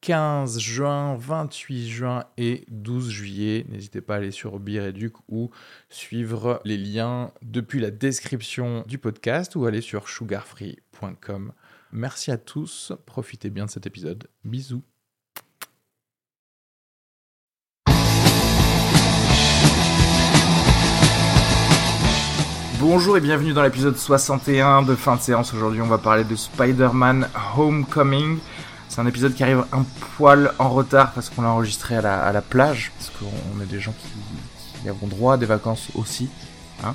15 juin, 28 juin et 12 juillet. N'hésitez pas à aller sur Bireduc ou suivre les liens depuis la description du podcast ou aller sur sugarfree.com. Merci à tous, profitez bien de cet épisode. Bisous. Bonjour et bienvenue dans l'épisode 61 de fin de séance. Aujourd'hui, on va parler de Spider-Man Homecoming. C'est un épisode qui arrive un poil en retard parce qu'on l'a enregistré à la, plage, parce qu'on est des gens qui, qui droit à des vacances aussi. Hein.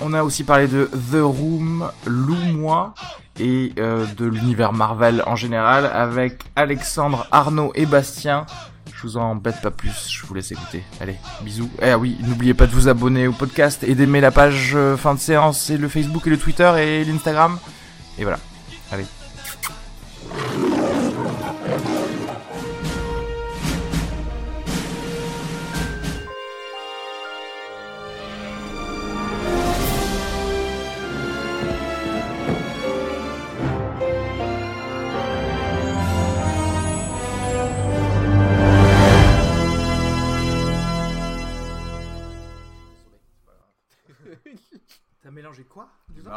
On a aussi parlé de The Room, Lou-moi, et euh, de l'univers Marvel en général, avec Alexandre, Arnaud et Bastien. Je vous en embête pas plus, je vous laisse écouter. Allez, bisous. Et ah oui, n'oubliez pas de vous abonner au podcast et d'aimer la page euh, fin de séance et le Facebook et le Twitter et l'Instagram. Et voilà. Allez.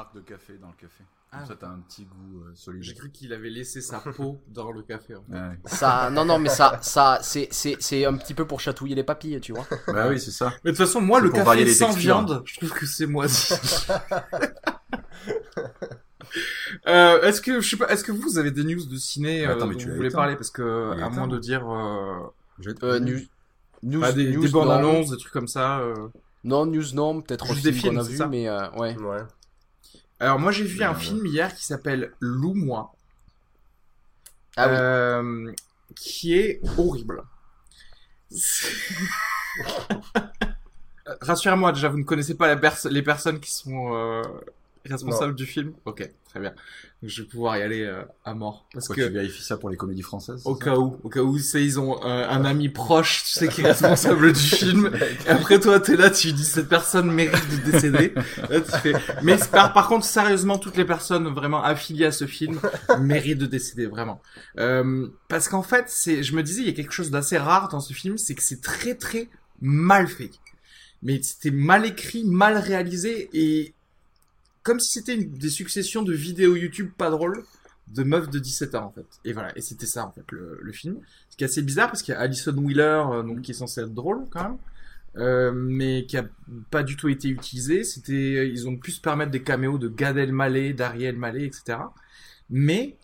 Marque de café dans le café. Ah. Ça, t'as un petit goût euh, solide. J'ai cru qu'il avait laissé sa peau dans le café. en fait. Ouais. Ça, non, non, mais ça, ça, c'est, c'est, c'est un petit peu pour chatouiller les papilles, tu vois. bah oui, c'est ça. Mais de toute façon, moi, le café sans textures. viande, je trouve que c'est moisi. euh, est-ce que je sais pas, est-ce que vous avez des news de ciné euh, Attends, mais dont tu vous voulez parler? Parce que à moins de dire euh, Je- Euh, news, news, bah, des, news, des bandes non. annonces, des trucs comme ça. euh. Non, news, non, peut-être Juste aussi des qu'on films, a c'est vu, ça mais euh, ouais. Ouais. Alors moi j'ai vu un Ouais. film hier qui s'appelle Lou-moi, Ah oui. euh, qui est horrible. Rassurez-moi déjà, vous ne connaissez pas la pers- les personnes qui sont euh, responsables du film. Ok, très bien. Je vais pouvoir y aller euh, à mort parce Pourquoi que tu vérifies ça pour les comédies françaises au cas où, au cas où, c'est ils ont euh, un ami proche, tu sais, qui est responsable du film. Et après toi, t'es là, tu dis cette personne mérite de décéder. Là, tu fais... Mais par, par contre, sérieusement, toutes les personnes vraiment affiliées à ce film méritent de décéder vraiment. Euh, parce qu'en fait, c'est, je me disais, il y a quelque chose d'assez rare dans ce film, c'est que c'est très très mal fait. Mais c'était mal écrit, mal réalisé et comme si c'était des successions de vidéos YouTube pas drôles de meufs de 17 ans en fait. Et voilà, et c'était ça en fait le, le film. Ce qui est assez bizarre parce qu'il y a Alison Wheeler euh, donc qui est censée être drôle quand même. Euh, mais qui a pas du tout été utilisé. C'était, ils ont pu se permettre des caméos de Gad Elmaleh, d'Ariel Malé, etc. Mais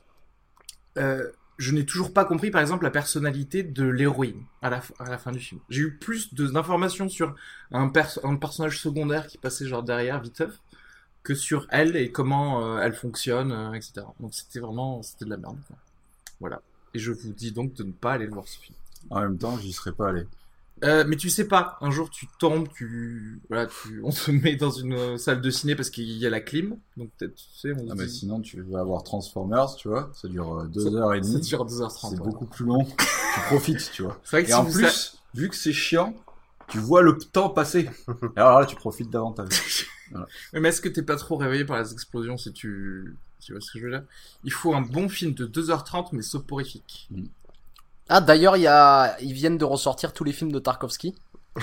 euh, je n'ai toujours pas compris, par exemple, la personnalité de l'héroïne à la, à la fin du film. J'ai eu plus d'informations sur un, un personnage secondaire qui passait genre derrière, viteuf, que sur elle et comment euh, elle fonctionne, euh, etc. Donc c'était vraiment, c'était de la merde. quoi. Voilà. Et je vous dis donc de ne pas aller voir ce film. En même temps, j'y serais pas allé. Euh, mais tu sais pas, un jour tu tombes, tu, voilà, tu, on te met dans une euh, salle de ciné parce qu'il y a la clim, donc peut-être, tu sais, on Ah, mais dit- sinon, tu vas avoir Transformers, tu vois. Ça dure euh, deux Ça- heures et ça demie. dure 2h30. C'est ouais. beaucoup plus long. tu profites, tu vois. C'est vrai que Et si en plus, vu que c'est chiant, tu vois le temps passer. Et alors là, tu profites davantage. Mais est-ce que t'es pas trop réveillé par les explosions si tu... Tu vois ce que je veux dire? Il faut un bon film de 2h30 mais soporifique. Ah, d'ailleurs, il y a, ils viennent de ressortir tous les films de Tarkovsky.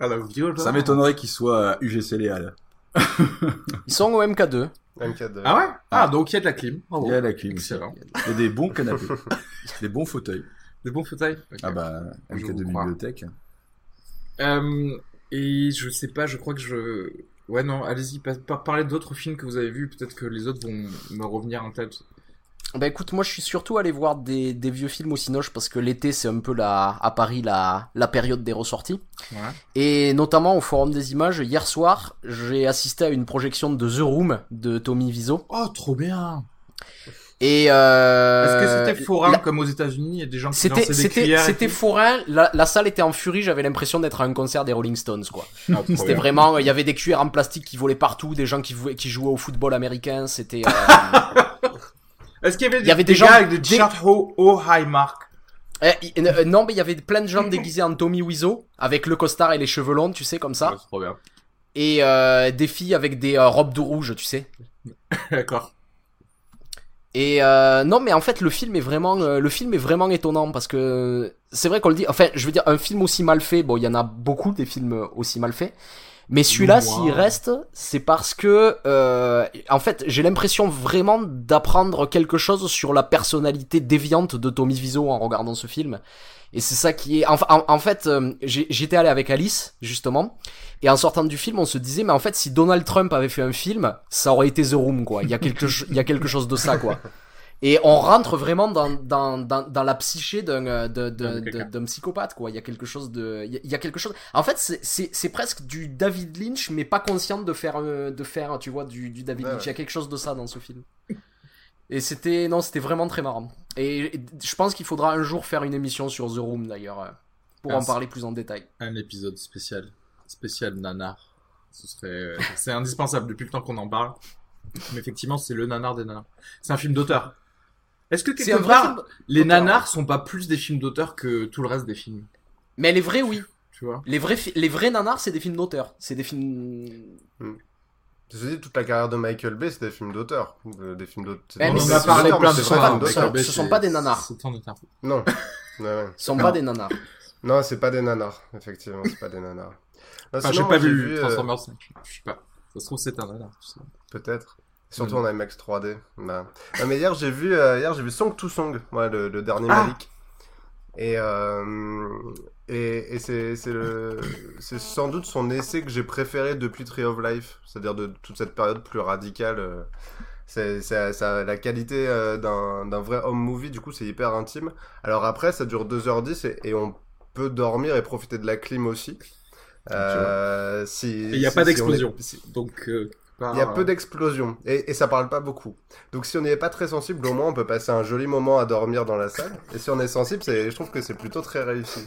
Ah la Ça m'étonnerait qu'il soit à UGC Léal. Ils sont au MK2. MK2. Ah ouais? Ah donc il y a de la clim. Bravo. Il y a la clim. Excellent. Il y a des bons canapés. des bons fauteuils. Des bons fauteuils. Ah bah, Je MK de vous crois. bibliothèque. Euh, et je sais pas, je crois que je... Ouais non, allez-y, pa- pa- parlez d'autres films que vous avez vus, peut-être que les autres vont me revenir en tête. Bah écoute, moi je suis surtout allé voir des, des vieux films au Cinoche parce que l'été c'est un peu la, à Paris la, la période des ressorties. Ouais. Et notamment au Forum des Images, hier soir, j'ai assisté à une projection de The Room de Tommy Wiseau. Oh, trop bien Et euh, Est-ce que c'était forain la- comme aux États-Unis Il y a des gens qui C'était, lançaient des c'était, c'était forain. La, la salle était en furie. J'avais l'impression d'être à un concert des Rolling Stones, quoi. Ah, C'était vraiment, il y avait des cuillères en plastique qui volaient partout, des gens qui, jouaient au football américain. C'était. euh, Est-ce qu'il y avait des, Il y avait des des gens- gars avec des t-shirts oh, oh high mark eh, euh, non, mais il y avait plein de gens déguisés en Tommy Wiseau avec le costard et les cheveux longs, tu sais, comme ça. Ouais, c'est trop bien. Et euh, des filles avec des euh, robes de rouge, tu sais. D'accord. Et euh, non, mais en fait, le film est vraiment, euh, le film est vraiment étonnant parce que c'est vrai qu'on le dit. Enfin, je veux dire, un film aussi mal fait. Bon, il y en a beaucoup des films aussi mal faits. Mais celui-là, s'il reste, c'est parce que, euh, en fait, j'ai l'impression vraiment d'apprendre quelque chose sur la personnalité déviante de Tommy Wiseau en regardant ce film. Et c'est ça qui est, en, en fait, euh, j'étais allé avec Alice justement, et en sortant du film, on se disait, mais en fait, si Donald Trump avait fait un film, ça aurait été The Room, quoi. Il y a quelque, il y a quelque chose de ça, quoi. Et on rentre vraiment dans, dans, dans, dans la psyché d'un euh, d'un psychopathe, quoi. Il y a quelque chose de, il y a, quelque chose. En fait, c'est- presque du David Lynch, mais pas conscient de faire, euh, de faire, tu vois, du, du David Ouais, Lynch. Il y a quelque chose de ça dans ce film. Et c'était, non, c'était vraiment très marrant. Et, et je pense qu'il faudra un jour faire une émission sur The Room, d'ailleurs, euh, pour en parler plus en détail. Un épisode spécial. Spécial nanar. Ce serait, c'est indispensable depuis le temps qu'on en parle. Mais effectivement, c'est le nanar des nanars. C'est un film d'auteur. Est-ce que quelque vrai part, film. les d'auteur. nanars sont pas plus des films d'auteur que tout le reste des films? Mais les vrais, oui. Tu vois? Les vrais, les vrais nanars, c'est des films d'auteur. C'est des films. Je dis, toute la carrière de Michael Bay, c'est des films d'auteur. Euh, Des films d'auteur. Mais on a ce parlé sont- plein de fois. ce sont- pas des nanars. Non. Ouais, ouais. Ce sont pas des nanars. Non, c'est pas des nanars. Effectivement, c'est pas des nanars. Non, Enfin, j'ai pas vu euh, Transformers 5. Je sais pas. Ça se trouve, c'est un nanar. Peut-être. Surtout Mm. en IMAX 3D. Bah. Non, mais hier j'ai vu euh, hier j'ai vu Song to Song, le, le dernier Ah. Malik. Et euh, et, et c'est sans doute son essai que j'ai préféré depuis Tree of Life, c'est-à-dire de toute cette période plus radicale. euh, C'est la qualité d'un vrai home movie, du coup c'est hyper intime. Alors après ça dure 2h10 et, et on peut dormir et profiter de la clim aussi. Euh, si, il n'y a si- pas si on est- d'explosion. si- Donc, euh, il y a peu d'explosions et, et ça parle pas beaucoup. Donc si on n'y est pas très sensible, au moins on peut passer un joli moment à dormir dans la salle. Et si on est sensible, c'est, je trouve que c'est plutôt très réussi.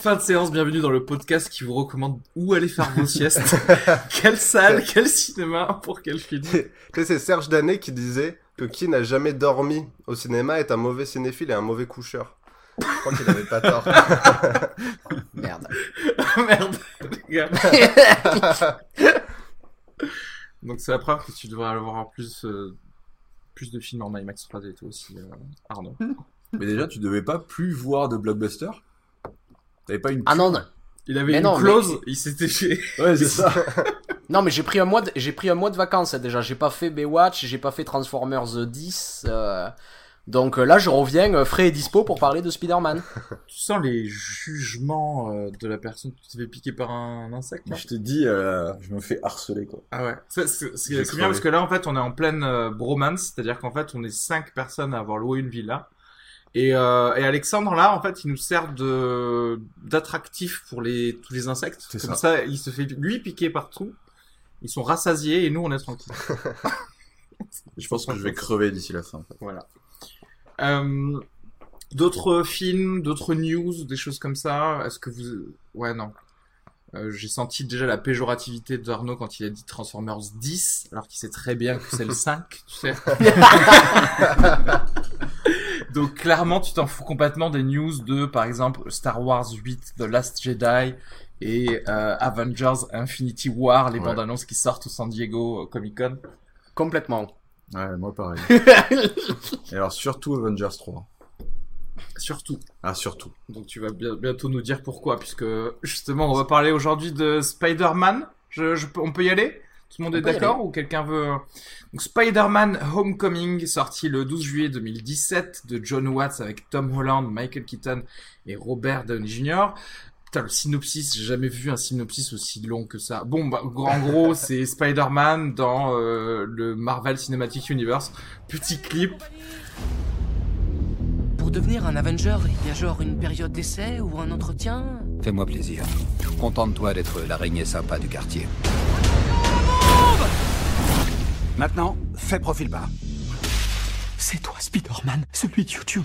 Fin de séance, bienvenue dans le podcast qui vous recommande où aller faire vos siestes. quelle salle, quel cinéma, pour quel film. tu sais, c'est Serge Danet qui disait que qui n'a jamais dormi au cinéma est un mauvais cinéphile et un mauvais coucheur. Je crois qu'il avait pas tort. Merde. Merde, les gars. Donc c'est la preuve que tu devrais avoir plus, euh, plus de films en IMAX 3D et tout aussi, euh, Arnaud. Mais déjà, tu devais pas plus voir de blockbuster T'avais pas une. Ah non, non. Il avait Mais une non, clause, mais- il s'était fait. Ouais, c'est ça. Non, mais j'ai pris un mois de, j'ai pris un mois de vacances déjà. J'ai pas fait Baywatch, j'ai pas fait Transformers 10. euh, Donc euh, là, je reviens euh, frais et dispo pour parler de Spider-Man. Tu sens les jugements euh, de la personne qui s'est fait piquer par un insecte Je te dis, euh, je me fais harceler, quoi. Ah ouais, c'est c'est- J'ai c'est bien parce que là en fait on est en pleine euh, bromance, c'est-à-dire qu'en fait on est cinq personnes à avoir loué une villa. Et, euh, et Alexandre là en fait il nous sert de d'attractif pour les tous les insectes. C'est Comme ça. ça. il se fait lui piquer partout. Ils sont rassasiés et nous on est tranquille. Je pense que je vais crever d'ici la fin. Voilà. Euh, d'autres films, d'autres news, des choses comme ça. Est-ce que vous ouais non. Euh, J'ai senti déjà la péjorativité d'Arnaud quand il a dit Transformers 10, alors qu'il sait très bien que c'est le 5, tu sais. Donc clairement, tu t'en fous complètement des news de, par exemple, Star Wars 8, The Last Jedi et euh, Avengers Infinity War, les Ouais. bandes annonces qui sortent au San Diego Comic Con. Complètement. Ouais, moi pareil. Et alors, surtout Avengers 3. Surtout. Ah, surtout. Donc tu vas bien- bientôt nous dire pourquoi, puisque justement, on va parler aujourd'hui de Spider-Man. Je, je peux- on peut y aller? Tout le monde On est peut y d'accord ou quelqu'un veut Donc Spider-Man Homecoming, sorti le 12 juillet 2017 de John Watts avec Tom Holland, Michael Keaton et Robert Downey Jr. Putain, le synopsis, j'ai jamais vu un synopsis aussi long que ça. Bon, bah, en gros, c'est Spider-Man dans euh, le Marvel Cinematic Universe. Petit clip. Pour devenir un Avenger, il y a genre une période d'essai ou un entretien? Fais-moi plaisir. Contente-toi d'être l'araignée sympa du quartier. Maintenant, fais profil bas. C'est toi, Spider-Man, celui de YouTube.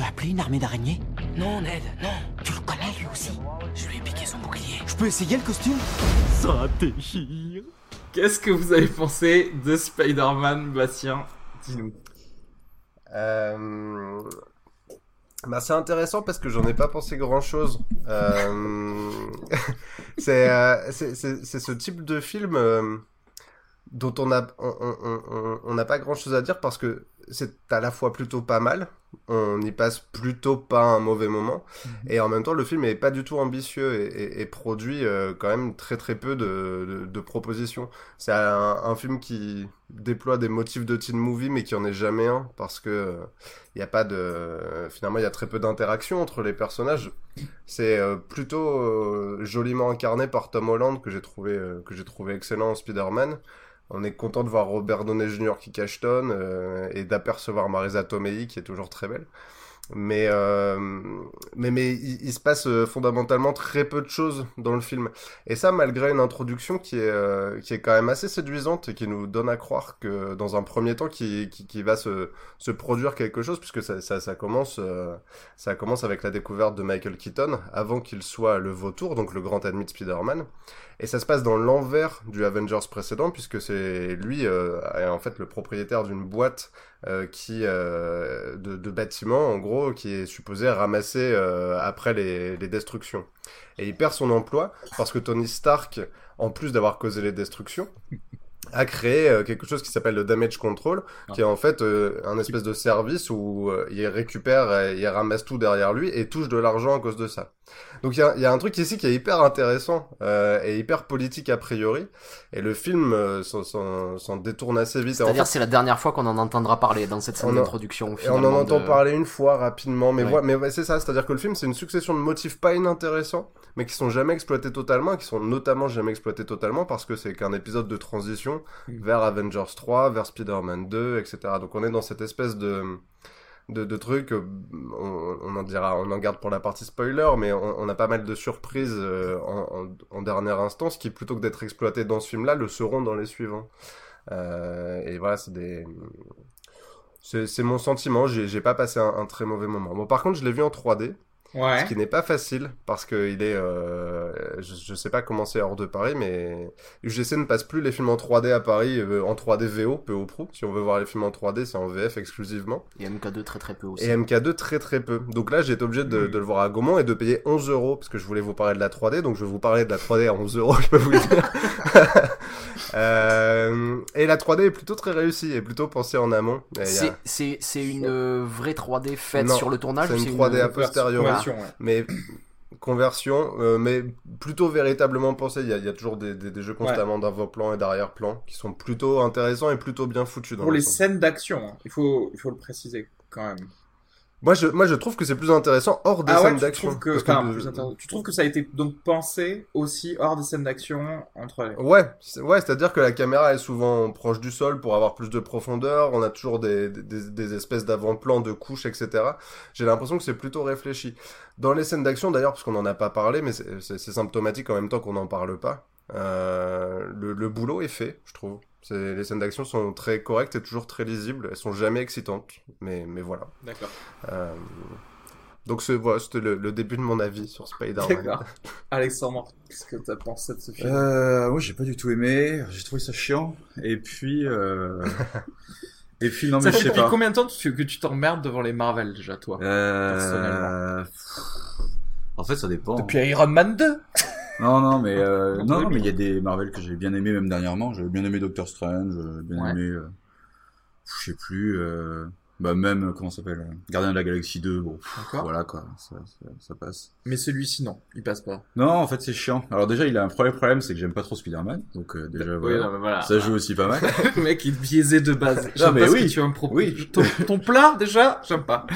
Peux appeler une armée d'araignées Non, Ned, non. Tu le connais lui aussi. Je lui ai piqué son bouclier. Je peux essayer le costume Ça déchire. Qu'est-ce que vous avez pensé de Spider-Man, Bastien Dis-nous. Euh... Bah, c'est intéressant parce que j'en ai pas pensé grand chose. Euh... c'est, euh, c'est, c'est, c'est ce type de film euh, dont on a on, on, on, on n'a pas grand chose à dire parce que c'est à la fois plutôt pas mal, on y passe plutôt pas un mauvais moment, et en même temps le film est pas du tout ambitieux et, et, et produit euh, quand même très très peu de, de, de propositions. C'est un, un, film qui déploie des motifs de teen movie mais qui en est jamais un parce que il euh, y a pas de finalement il y a très peu d'interaction entre les personnages. C'est euh, plutôt joliment incarné par Tom Holland que j'ai trouvé que j'ai trouvé excellent en Spider-Man. On est content de voir Robert Downey Jr. qui cachetonne euh, et d'apercevoir Marisa Tomei qui est toujours très belle. Mais, euh, mais, mais il, se passe euh, fondamentalement très peu de choses dans le film. Et ça, malgré une introduction qui est, euh, qui est quand même assez séduisante et qui nous donne à croire que dans un premier temps, qui, qui, qui va se, se produire quelque chose, puisque ça, ça, ça commence, euh, ça commence avec la découverte de Michael Keaton, avant qu'il soit le vautour, donc le grand ennemi de Spider-Man. Et ça se passe dans l'envers du Avengers précédent, puisque c'est lui, euh, est en fait le propriétaire d'une boîte euh, qui euh, de, de bâtiments, en gros, qui est supposé ramasser euh, après les, les destructions. Et il perd son emploi parce que Tony Stark, en plus d'avoir causé les destructions, a créé euh, quelque chose qui s'appelle le damage control, ah. qui est en fait euh, un espèce de service où il récupère, il ramasse tout derrière lui et touche de l'argent à cause de ça. Donc il y, y a, un truc ici qui est hyper intéressant euh, et hyper politique a priori, et le film euh, s'en détourne assez vite. C'est-à-dire en fait, c'est la dernière fois qu'on en entendra parler dans cette scène d'introduction. Et on en entend de... parler une fois rapidement, mais, ouais. mais ouais, c'est ça, c'est-à-dire que le film c'est une succession de motifs pas inintéressants, mais qui sont jamais exploités totalement, et qui sont notamment jamais exploités totalement parce que c'est qu'un épisode de transition mmh. vers Avengers 3, vers Spider-Man 2, etc. Donc on est dans cette espèce de de, trucs. On, on, en dira, on en garde pour la partie spoiler, mais on, a pas mal de surprises euh, en, dernière instance qui, plutôt que d'être exploitées dans ce film-là, le seront dans les suivants. Euh, et voilà, c'est des. C'est mon sentiment. J'ai pas passé un, un, très mauvais moment. Bon, par contre, je l'ai vu en 3D. Ouais. Ce qui n'est pas facile parce que il est, euh, je, je, sais pas comment c'est hors de Paris, mais UGC ne passe plus les films en 3D à Paris euh, en 3D VO, peu au pro. Si on veut voir les films en 3D, c'est en VF exclusivement. Et MK2 très très peu aussi. Et MK2 très très peu. Donc là, j'ai été obligé de, mmh. de, le voir à Gaumont et de payer 11 euros parce que je voulais vous parler de la 3D, donc je vais vous parler de la 3D à 11 euros, je peux vous le dire. euh, et la 3D est plutôt très réussie et plutôt pensée en amont. C'est a... une vraie 3D faite non, sur le tournage. C'est une 3D une... a posteriori. Ouais. Mais conversion, euh, mais plutôt véritablement pensé. Il y a, il y a toujours des, des, des, jeux constamment ouais. d'avant-plan et d'arrière-plan qui sont plutôt intéressants et plutôt bien foutus. Pour les scènes d'action, hein. il faut, il faut le préciser quand même. Moi je, moi, je trouve que c'est plus intéressant hors des ah scènes ouais, d'action. Que, que Tu trouves que ça a été donc pensé aussi hors des scènes d'action entre les. Ouais, ouais, c'est-à-dire que la caméra est souvent proche du sol pour avoir plus de profondeur. On a toujours des, des, des espèces d'avant-plan, de couches, etc. J'ai l'impression que c'est plutôt réfléchi. Dans les scènes d'action, d'ailleurs, parce qu'on n'en a pas parlé, mais c'est symptomatique en même temps qu'on n'en parle pas. Euh, le, le boulot est fait, je trouve. Les scènes d'action sont très correctes et toujours très lisibles. Elles sont jamais excitantes, mais, mais voilà. D'accord. Euh, donc voilà, c'était le, le, début de mon avis sur Spider-Man. D'accord. Alexandre, qu'est-ce que tu as pensé de ce film? Euh, Moi, j'ai pas du tout aimé. J'ai trouvé ça chiant. Et puis... Euh... et puis, non, ça mais je sais pas. combien de temps que tu t'emmerdes devant les Marvel, déjà, toi euh... En fait, ça dépend. Depuis Iron Man 2 non, non, mais euh, non, non, mais il y a des Marvel que j'ai bien aimé même dernièrement. J'avais bien aimé Doctor Strange, bien ouais. aimé, euh, je sais plus, euh, bah même comment s'appelle, Gardien de la Galaxie 2. Bon, voilà quoi, ça, ça, ça passe. Mais celui-ci non, il passe pas. Non, en fait c'est chiant. Alors déjà il a un premier problème, c'est que j'aime pas trop Spider-Man, donc euh, déjà oui, voilà, non, voilà, ça joue aussi pas mal. le mec il est biaisé de base. Non mais oui, tu vas me proposer. Oui. Ton, ton plat déjà, j'aime pas.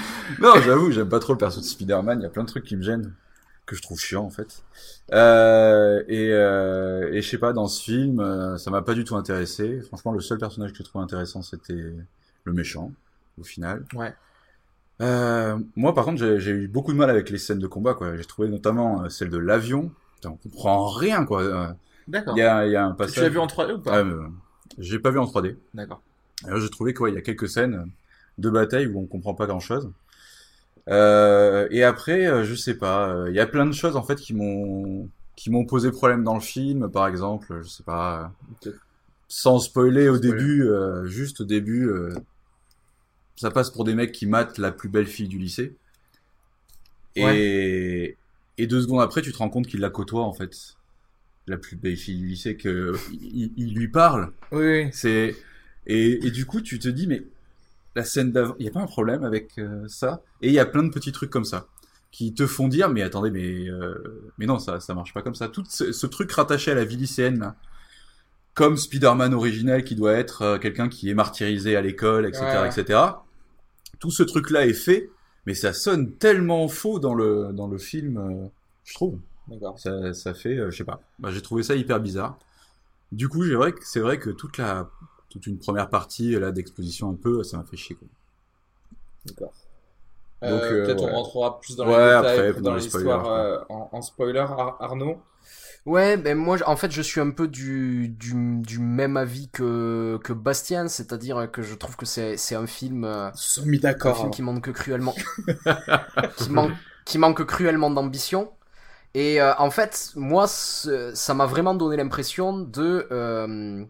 non, j'avoue, j'aime pas trop le perso de Spider-Man. Il y a plein de trucs qui me gênent que je trouve chiant en fait. Euh, et, euh, et je sais pas, dans ce film, euh, ça m'a pas du tout intéressé. Franchement, le seul personnage que je trouve intéressant, c'était le méchant, au final. Ouais. Euh, moi, par contre, j'ai eu beaucoup de mal avec les scènes de combat, quoi. J'ai trouvé notamment euh, celle de l'avion. On comprend rien, quoi. D'accord. Il y a, y a un passage. Tu l'as vu en 3D ou pas? Ah, J'ai pas vu en 3D. D'accord. Alors j'ai trouvé qu'il y a quelques scènes de bataille où on comprend pas grand chose. Euh, et après, euh, je sais pas, euh, il y a plein de choses en fait qui m'ont qui m'ont posé problème dans le film, par exemple, je sais pas, Ok. sans spoiler au Spoiler. début, euh, juste au début, euh, ça passe pour des mecs qui matent la plus belle fille du lycée. Et et deux secondes après, tu te rends compte qu'il la côtoie en fait, la plus belle fille du lycée, que il, il lui parle. Oui, oui. C'est et, et du coup tu te dis mais la scène d'avant, il y a pas un problème avec euh, ça? Et il y a plein de petits trucs comme ça qui te font dire mais attendez mais euh, mais non ça ça marche pas comme ça. Tout ce, ce truc rattaché à la vie lycéenne là, comme Spider-Man original qui doit être euh, quelqu'un qui est martyrisé à l'école etc Ouais. etc. Tout ce truc là est fait mais ça sonne tellement faux dans le dans le film je trouve. D'accord. Ça, ça fait, je sais pas. Bah, j'ai trouvé ça hyper bizarre. Du coup, c'est vrai que c'est vrai que toute la, toute une première partie là d'exposition un peu, ça m'a fait chier. D'accord. Donc, Euh, euh, Peut-être ouais. on rentrera plus dans Ouais, les détails après, dans, l'histoire euh, en, en spoiler, Ar- Arnaud. Ouais, ben moi, en fait, je suis un peu du, du, du même avis que, que Bastien, c'est-à-dire que je trouve que c'est, c'est un film, euh, un d'accord. film qui manque cruellement, qui, manque, qui manque cruellement d'ambition. Et euh, en fait, moi, ça m'a vraiment donné l'impression de, euh,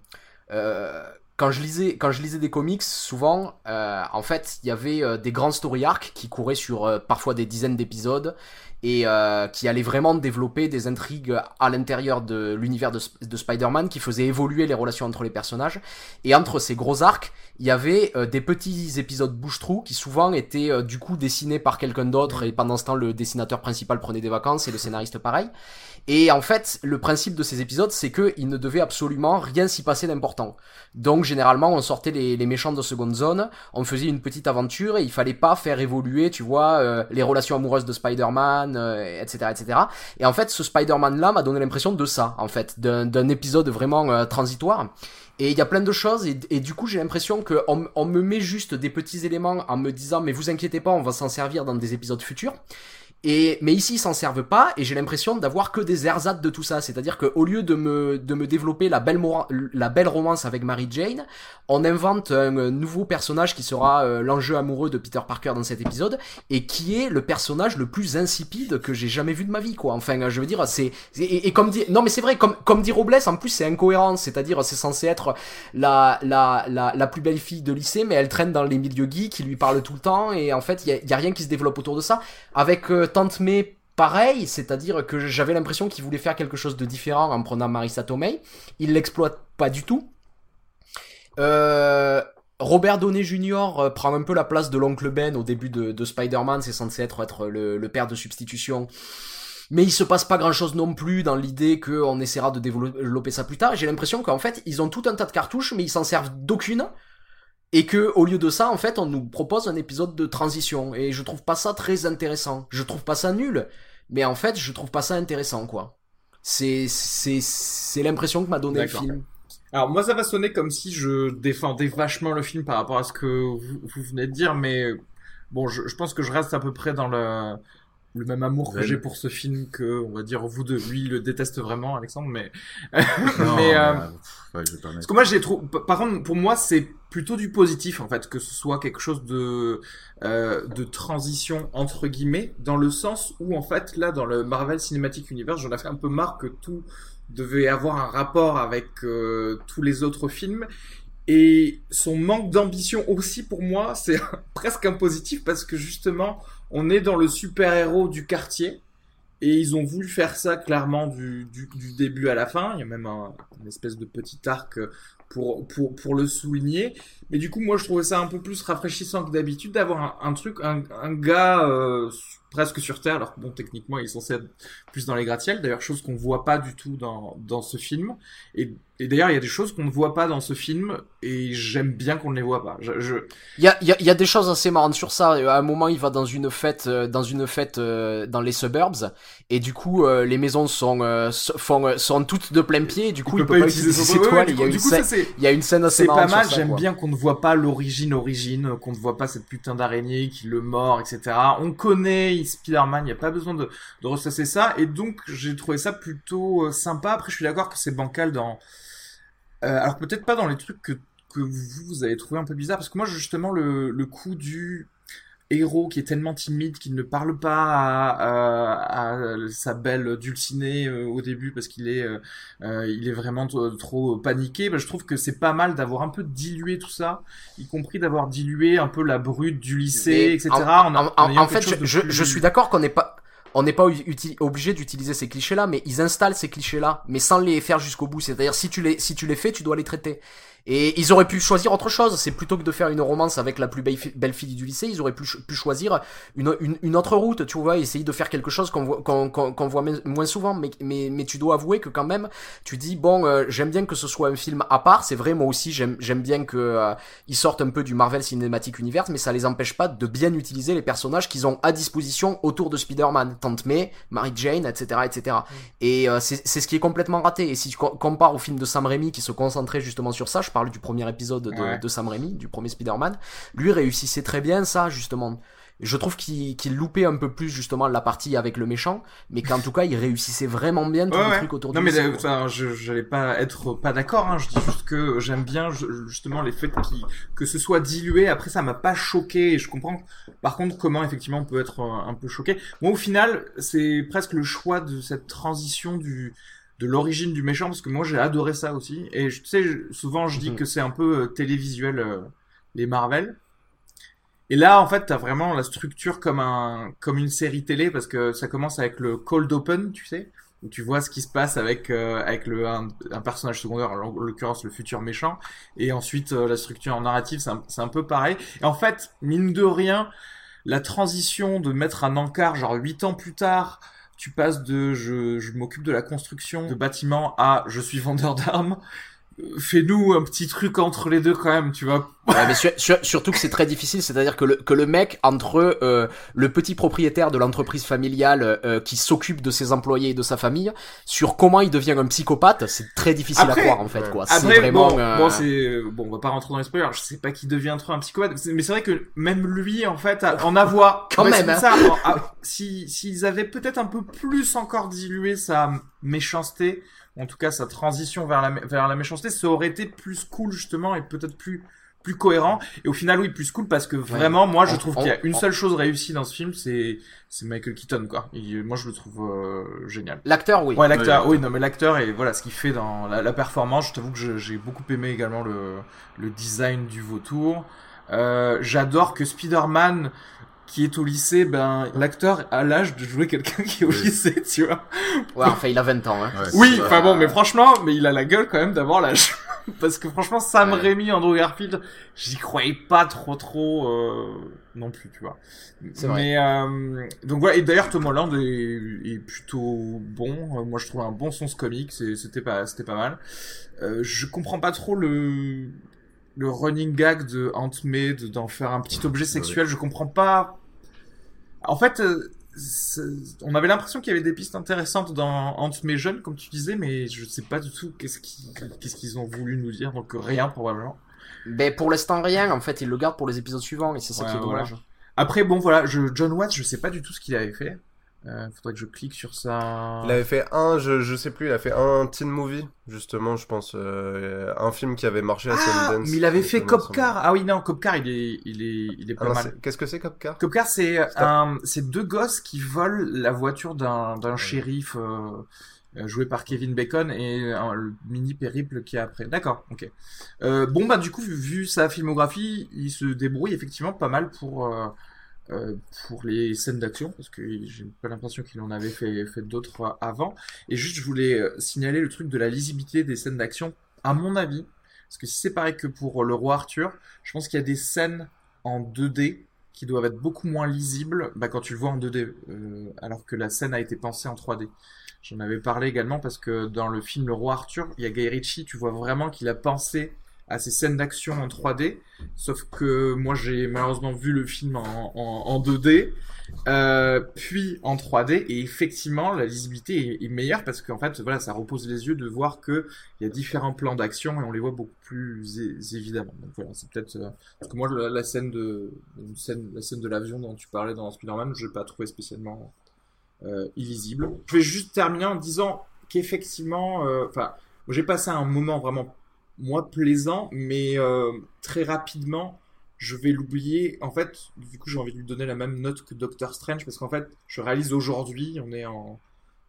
euh, quand je lisais, quand je lisais des comics, souvent, euh, en fait, il y avait euh, des grands story arcs qui couraient sur euh, parfois des dizaines d'épisodes et qui allaient vraiment développer des intrigues à l'intérieur de l'univers de Spider-Man qui faisaient évoluer les relations entre les personnages. Et entre ces gros arcs, il y avait euh, des petits épisodes bouche-trou qui souvent étaient euh, du coup dessinés par quelqu'un d'autre et pendant ce temps le dessinateur principal prenait des vacances et le scénariste pareil. Et en fait, le principe de ces épisodes, c'est que il ne devait absolument rien s'y passer d'important. Donc généralement, on sortait les, les méchants de seconde zone, on faisait une petite aventure et il fallait pas faire évoluer, tu vois, euh, les relations amoureuses de Spider-Man, euh, etc., etc. Et en fait, ce Spider-Man là m'a donné l'impression de ça, en fait, d'un d'un épisode vraiment euh, transitoire. Et il y a plein de choses et, du coup j'ai l'impression que on, on me met juste des petits éléments en me disant mais vous inquiétez pas on va s'en servir dans des épisodes futurs. Et, mais ici, ils s'en servent pas, et j'ai l'impression d'avoir que des ersatz de tout ça. C'est-à-dire qu'au lieu de me, de me développer la belle, la belle romance avec Mary Jane, on invente un euh, nouveau personnage qui sera euh, l'enjeu amoureux de Peter Parker dans cet épisode, et qui est le personnage le plus insipide que j'ai jamais vu de ma vie, quoi. Enfin, je veux dire, c'est, et, comme dit, non mais c'est vrai, comme, comme dit Robles, en plus c'est incohérent, c'est-à-dire c'est censé être la, la, la, la plus belle fille de lycée, mais elle traîne dans les milieux geeks, qui lui parle tout le temps, et en fait, il y a rien qui se développe autour de ça. Avec euh, Tante May, pareil, c'est-à-dire que j'avais l'impression qu'il voulait faire quelque chose de différent en prenant Marissa Tomei. Il l'exploite pas du tout. Euh, Robert Downey Jr. euh, prend un peu la place de l'oncle Ben au début de, de Spider-Man, c'est censé être, le, le père de substitution. Mais il se passe pas grand chose non plus dans l'idée qu'on essaiera de développer ça plus tard. J'ai l'impression qu'en fait, ils ont tout un tas de cartouches, mais ils s'en servent d'aucune. Et que, au lieu de ça, en fait, on nous propose un épisode de transition. Et je trouve pas ça très intéressant. Je trouve pas ça nul. Mais en fait, je trouve pas ça intéressant, quoi. C'est, c'est, c'est l'impression que m'a donné le film. Alors moi ça va sonner comme si je défendais vachement le film par rapport à ce que vous, vous venez de dire, mais bon, je, je pense que je reste à peu près dans le, le même amour que j'ai pour ce film que, on va dire, vous deux. Lui, il le déteste vraiment, Alexandre, mais... Non, mais euh, euh, ouais, je Parce que moi, j'ai trop. Par contre, pour moi, c'est plutôt du positif en fait, que ce soit quelque chose de euh, de transition entre guillemets, dans le sens où en fait, là, dans le Marvel Cinematic Universe, j'en ai fait un peu marre que tout devait avoir un rapport avec euh, tous les autres films. Et son manque d'ambition aussi, pour moi, c'est presque un positif parce que justement, on est dans le super-héros du quartier. Et ils ont voulu faire ça clairement du, début à la fin. Il y a même un, une espèce de petit arc pour le souligner. Mais du coup, moi, je trouvais ça un peu plus rafraîchissant que d'habitude d'avoir un, un truc, un, un gars euh, presque sur Terre, alors que bon, techniquement, il est censé être plus dans les gratte-ciels. D'ailleurs, chose qu'on voit pas du tout dans, dans ce film. Et, et d'ailleurs, il y a des choses qu'on ne voit pas dans ce film, et j'aime bien qu'on ne les voit pas. Je, je... Il y a, il y, a, il y a des choses assez marrantes sur ça. À un moment, il va dans une fête, euh, dans une fête euh, dans les suburbs, et du coup, euh, les maisons sont, euh, so- font, euh, sont toutes de plein pied. Et du coup, il, peut, pas utiliser ses ouais, ouais, Il y a une coup, ça, il y a une scène assez c'est pas marrante mal. J'aime bien qu'on voit pas l'origine, origine, qu'on ne voit pas cette putain d'araignée qui le mord, etc. On connaît Spider-Man, il n'y a pas besoin de, ressasser ça. Et donc, j'ai trouvé ça plutôt euh, sympa. Après, je suis d'accord que c'est bancal dans Euh, alors peut-être pas dans les trucs que, vous avez trouvé un peu bizarre, parce que moi justement le, le coup du héros qui est tellement timide qu'il ne parle pas à, à, à sa belle dulcinée euh, au début parce qu'il est euh, euh, il est vraiment trop paniqué bah, je trouve que c'est pas mal d'avoir un peu dilué tout ça y compris d'avoir dilué un peu la brute du lycée etc en, en, en, en fait je, plus... je, suis d'accord qu'on n'est pas on n'est pas obligé d'utiliser ces clichés-là, mais ils installent ces clichés-là, mais sans les faire jusqu'au bout. C'est-à-dire, si tu les, si tu les fais, tu dois les traiter. Et ils auraient pu choisir autre chose. C'est plutôt que de faire une romance avec la plus belle fille du lycée, ils auraient pu, pu choisir une, une, une, autre route, tu vois, essayer de faire quelque chose qu'on voit, qu'on, qu'on, voit moins souvent. Mais, mais, mais tu dois avouer que quand même, tu dis bon, euh, j'aime bien que ce soit un film à part. C'est vrai, moi aussi, j'aime, j'aime bien que euh, ils sortent un peu du Marvel Cinematic Universe, mais ça les empêche pas de bien utiliser les personnages qu'ils ont à disposition autour de Spider-Man, Tante May, Mary Jane, etc., etc. Mm. Et euh, c'est, c'est ce qui est complètement raté. Et si tu compares au film de Sam Raimi qui se concentrait justement sur ça, je parle du premier épisode de, ouais. de Sam Raimi, du premier Spider-Man, lui réussissait très bien ça, justement. Je trouve qu'il qu loupait un peu plus justement la partie avec le méchant, mais qu'en tout cas il réussissait vraiment bien ouais, les ouais. trucs autour non, du mais enfin, je j'allais pas être pas d'accord. Hein. Je dis juste que j'aime bien justement les faits qui que ce soit dilué. Après ça m'a pas choqué. Et je comprends par contre comment effectivement on peut être un peu choqué. Moi au final c'est presque le choix de cette transition du de l'origine du méchant parce que moi j'ai adoré ça aussi. Et tu sais souvent je dis mmh. que c'est un peu euh, télévisuel euh, les Marvel. Et là en fait t'as vraiment la structure comme un comme une série télé parce que ça commence avec le cold open tu sais. Où tu vois ce qui se passe avec euh, avec le un, un, personnage secondaire en l'occurrence le futur méchant. Et ensuite euh, la structure en narrative c'est un, un peu pareil. Et en fait mine de rien la transition de mettre un encart genre huit ans plus tard tu passes de je, je m'occupe de la construction de bâtiments à je suis vendeur d'armes. Fais-nous un petit truc entre les deux quand même, tu vois. Ouais, mais sur, sur, surtout que c'est très difficile, c'est-à-dire que le, que le mec entre euh, le petit propriétaire de l'entreprise familiale euh, qui s'occupe de ses employés et de sa famille, sur comment il devient un psychopathe, c'est très difficile après, à croire en fait quoi. Après, vraiment, bon, euh... bon c'est bon, on va pas rentrer dans les spoilers. Je sais pas qui devient trop un psychopathe, mais c'est vrai que même lui en fait en avoir quand même hein. ça, en, si s'ils avaient peut-être un peu plus encore dilué sa méchanceté en tout cas sa transition vers la, vers la méchanceté, ça aurait été plus cool justement et peut-être plus plus cohérent. Et au final oui plus cool parce que vraiment ouais. moi je trouve qu'il y a une seule chose réussie dans ce film c'est c'est Michael Keaton quoi. Et moi je le trouve euh, génial. L'acteur oui. Ouais l'acteur oui. oui non mais l'acteur et voilà ce qu'il fait dans la, la performance. Je t'avoue que j'ai beaucoup aimé également le le design du vautour. Euh, j'adore que Spider-Man qui est au lycée, ben l'acteur a l'âge de jouer quelqu'un qui est au oui. lycée, tu vois. Ouais, enfin il a 20 ans. Hein. Ouais, oui, enfin bon, mais franchement, mais il a la gueule quand même d'avoir l'âge. Parce que franchement, Sam ouais. Raimi, Andrew Garfield, j'y croyais pas trop trop euh, non plus, tu vois. C'est vrai. Mais euh, donc voilà, et d'ailleurs Tom Holland est, est plutôt bon. Moi, je trouve un bon sens comique, c'était pas c'était pas mal. Euh, je comprends pas trop le le running gag de Aunt May d'en faire un petit objet sexuel, je comprends pas. En fait, euh, on avait l'impression qu'il y avait des pistes intéressantes dans Aunt May jeune, comme tu disais, mais je sais pas du tout qu'est-ce qu'ils qu'est-ce qu'ils ont voulu nous dire, donc rien probablement. Ben pour l'instant rien, en fait, ils le gardent pour les épisodes suivants et c'est ça ouais, qui est dommage. Voilà. Après bon voilà, je, John Watts, je sais pas du tout ce qu'il avait fait. Euh, faudrait que je clique sur ça. Il avait fait un, je, je sais plus, il a fait un teen movie, justement, je pense, euh, un film qui avait marché à ah, Sundance. Mais il avait fait Copcar. Ah oui, non, Copcar, il est, il est, il est pas ah, mal. Qu'est-ce que c'est Copcar Copcar, c'est un, c'est deux gosses qui volent la voiture d'un, d'un ouais. shérif. Euh, joué par Kevin Bacon et un, le mini périple qui est après. D'accord, ok. Euh, bon bah du coup vu, vu, sa filmographie, il se débrouille effectivement pas mal pour euh, euh, pour les scènes d'action parce que j'ai pas l'impression qu'il en avait fait, fait d'autres avant. Et juste je voulais euh, signaler le truc de la lisibilité des scènes d'action à mon avis. Parce que si c'est pareil que pour le roi Arthur je pense qu'il y a des scènes en 2D qui doivent être beaucoup moins lisibles bah, quand tu le vois en 2D euh, alors que la scène a été pensée en 3D j'en avais parlé également parce que dans le film Le Roi Arthur il y a Guy Ritchie tu vois vraiment qu'il a pensé à ces scènes d'action en 3D, sauf que moi j'ai malheureusement vu le film en, en, en 2D, euh, puis en 3D, et effectivement la lisibilité est, meilleure parce qu'en fait voilà ça repose les yeux de voir que il y a différents plans d'action et on les voit beaucoup plus évidemment. Donc voilà c'est peut-être euh, parce que moi la, scène de la scène de l'avion dont tu parlais dans Spider-Man, je l'ai pas trouvé spécialement euh, illisible. Je vais juste terminer en disant qu'effectivement, euh, enfin j'ai passé un moment vraiment moi plaisant, mais euh, très rapidement, je vais l'oublier. En fait, du coup, j'ai envie de lui donner la même note que Doctor Strange parce qu'en fait, je réalise aujourd'hui, on est en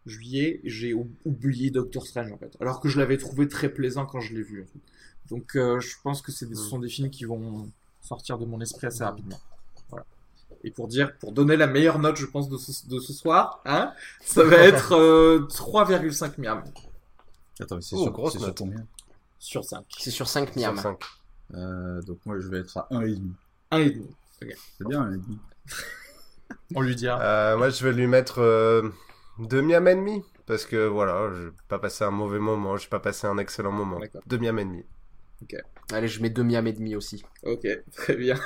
juillet, j'ai ou- oublié Doctor Strange en fait, alors que je l'avais trouvé très plaisant quand je l'ai vu. en fait. Donc, euh, je pense que c'est des- ce sont des films qui vont sortir de mon esprit assez rapidement. Voilà. Et pour dire, pour donner la meilleure note, je pense de ce, de ce soir, hein, ça va être euh, 3,5 miam Attends, mais c'est Oh, sur, grosse sur combien? Sur 5. C'est sur 5 Sur miam. cinq. euh, Donc moi, je vais être à 1,5. 1,5. C'est bien, 1,5. On lui dira. Euh, moi, je vais lui mettre euh, deux miam et demi. Parce que voilà, je pas passé un mauvais moment, j'ai pas passé un excellent moment. D'accord. Deux miam et demi. Allez, je mets 2 miam et demi aussi. Ok, très bien.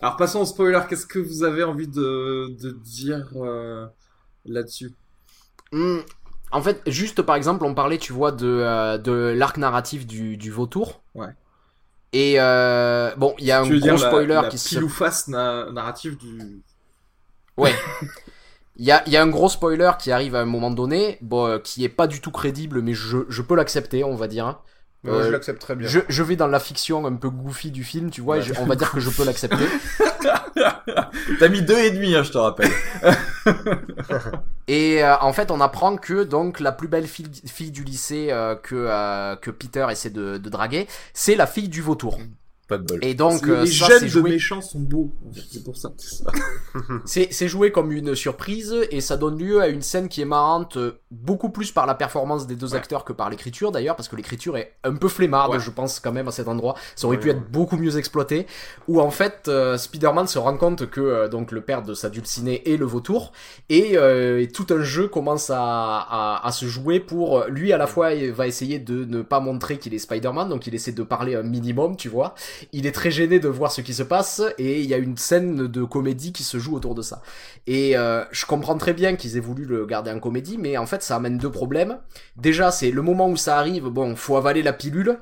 Alors passons au spoiler. Qu'est-ce que vous avez envie de, de dire euh, là-dessus? Hmm, En fait, juste par exemple, on parlait, tu vois, de, euh, de l'arc narratif du, du vautour. Ouais. Et euh, bon, il y a un Tu gros la- spoiler la qui se... pile ou face na- narrative du. Ouais. Il y a, y a un gros spoiler qui arrive à un moment donné, bon, euh, qui est pas du tout crédible, mais je, je peux l'accepter, on va dire. Moi, Euh, je l'accepte très bien. Je, je vais dans la fiction un peu goofy du film, tu vois, et Ouais. je- on va dire que je peux l'accepter. T'as mis 2,5, hein, je te rappelle. Et euh, en fait, on apprend que donc la plus belle fille, du lycée euh, que, euh, que Peter essaie de draguer, c'est la fille du vautour. Pas de bol. Et donc, les euh, les ça, jeunes c'est de joué, méchants sont beaux. en fait, C'est pour ça. c'est c'est joué comme une surprise et ça donne lieu à une scène qui est marrante, euh, beaucoup plus par la performance des deux Ouais. acteurs que par l'écriture d'ailleurs, parce que l'écriture est un peu flemmarde, Ouais. je pense quand même à cet endroit. Ça aurait Ouais, pu ouais. être beaucoup mieux exploité. Où en fait, euh, Spider-Man se rend compte que euh, donc le père de sa dulcinée est le vautour et, euh, et tout un jeu commence à, à, à se jouer pour euh, lui à la fois il va essayer de ne pas montrer qu'il est Spider-Man, donc il essaie de parler un minimum, tu vois. Il est très gêné de voir ce qui se passe et il y a une scène de comédie qui se joue autour de ça. Et euh, je comprends très bien qu'ils aient voulu le garder en comédie, mais en fait ça amène deux problèmes. Déjà, c'est le moment où ça arrive, bon, faut avaler la pilule,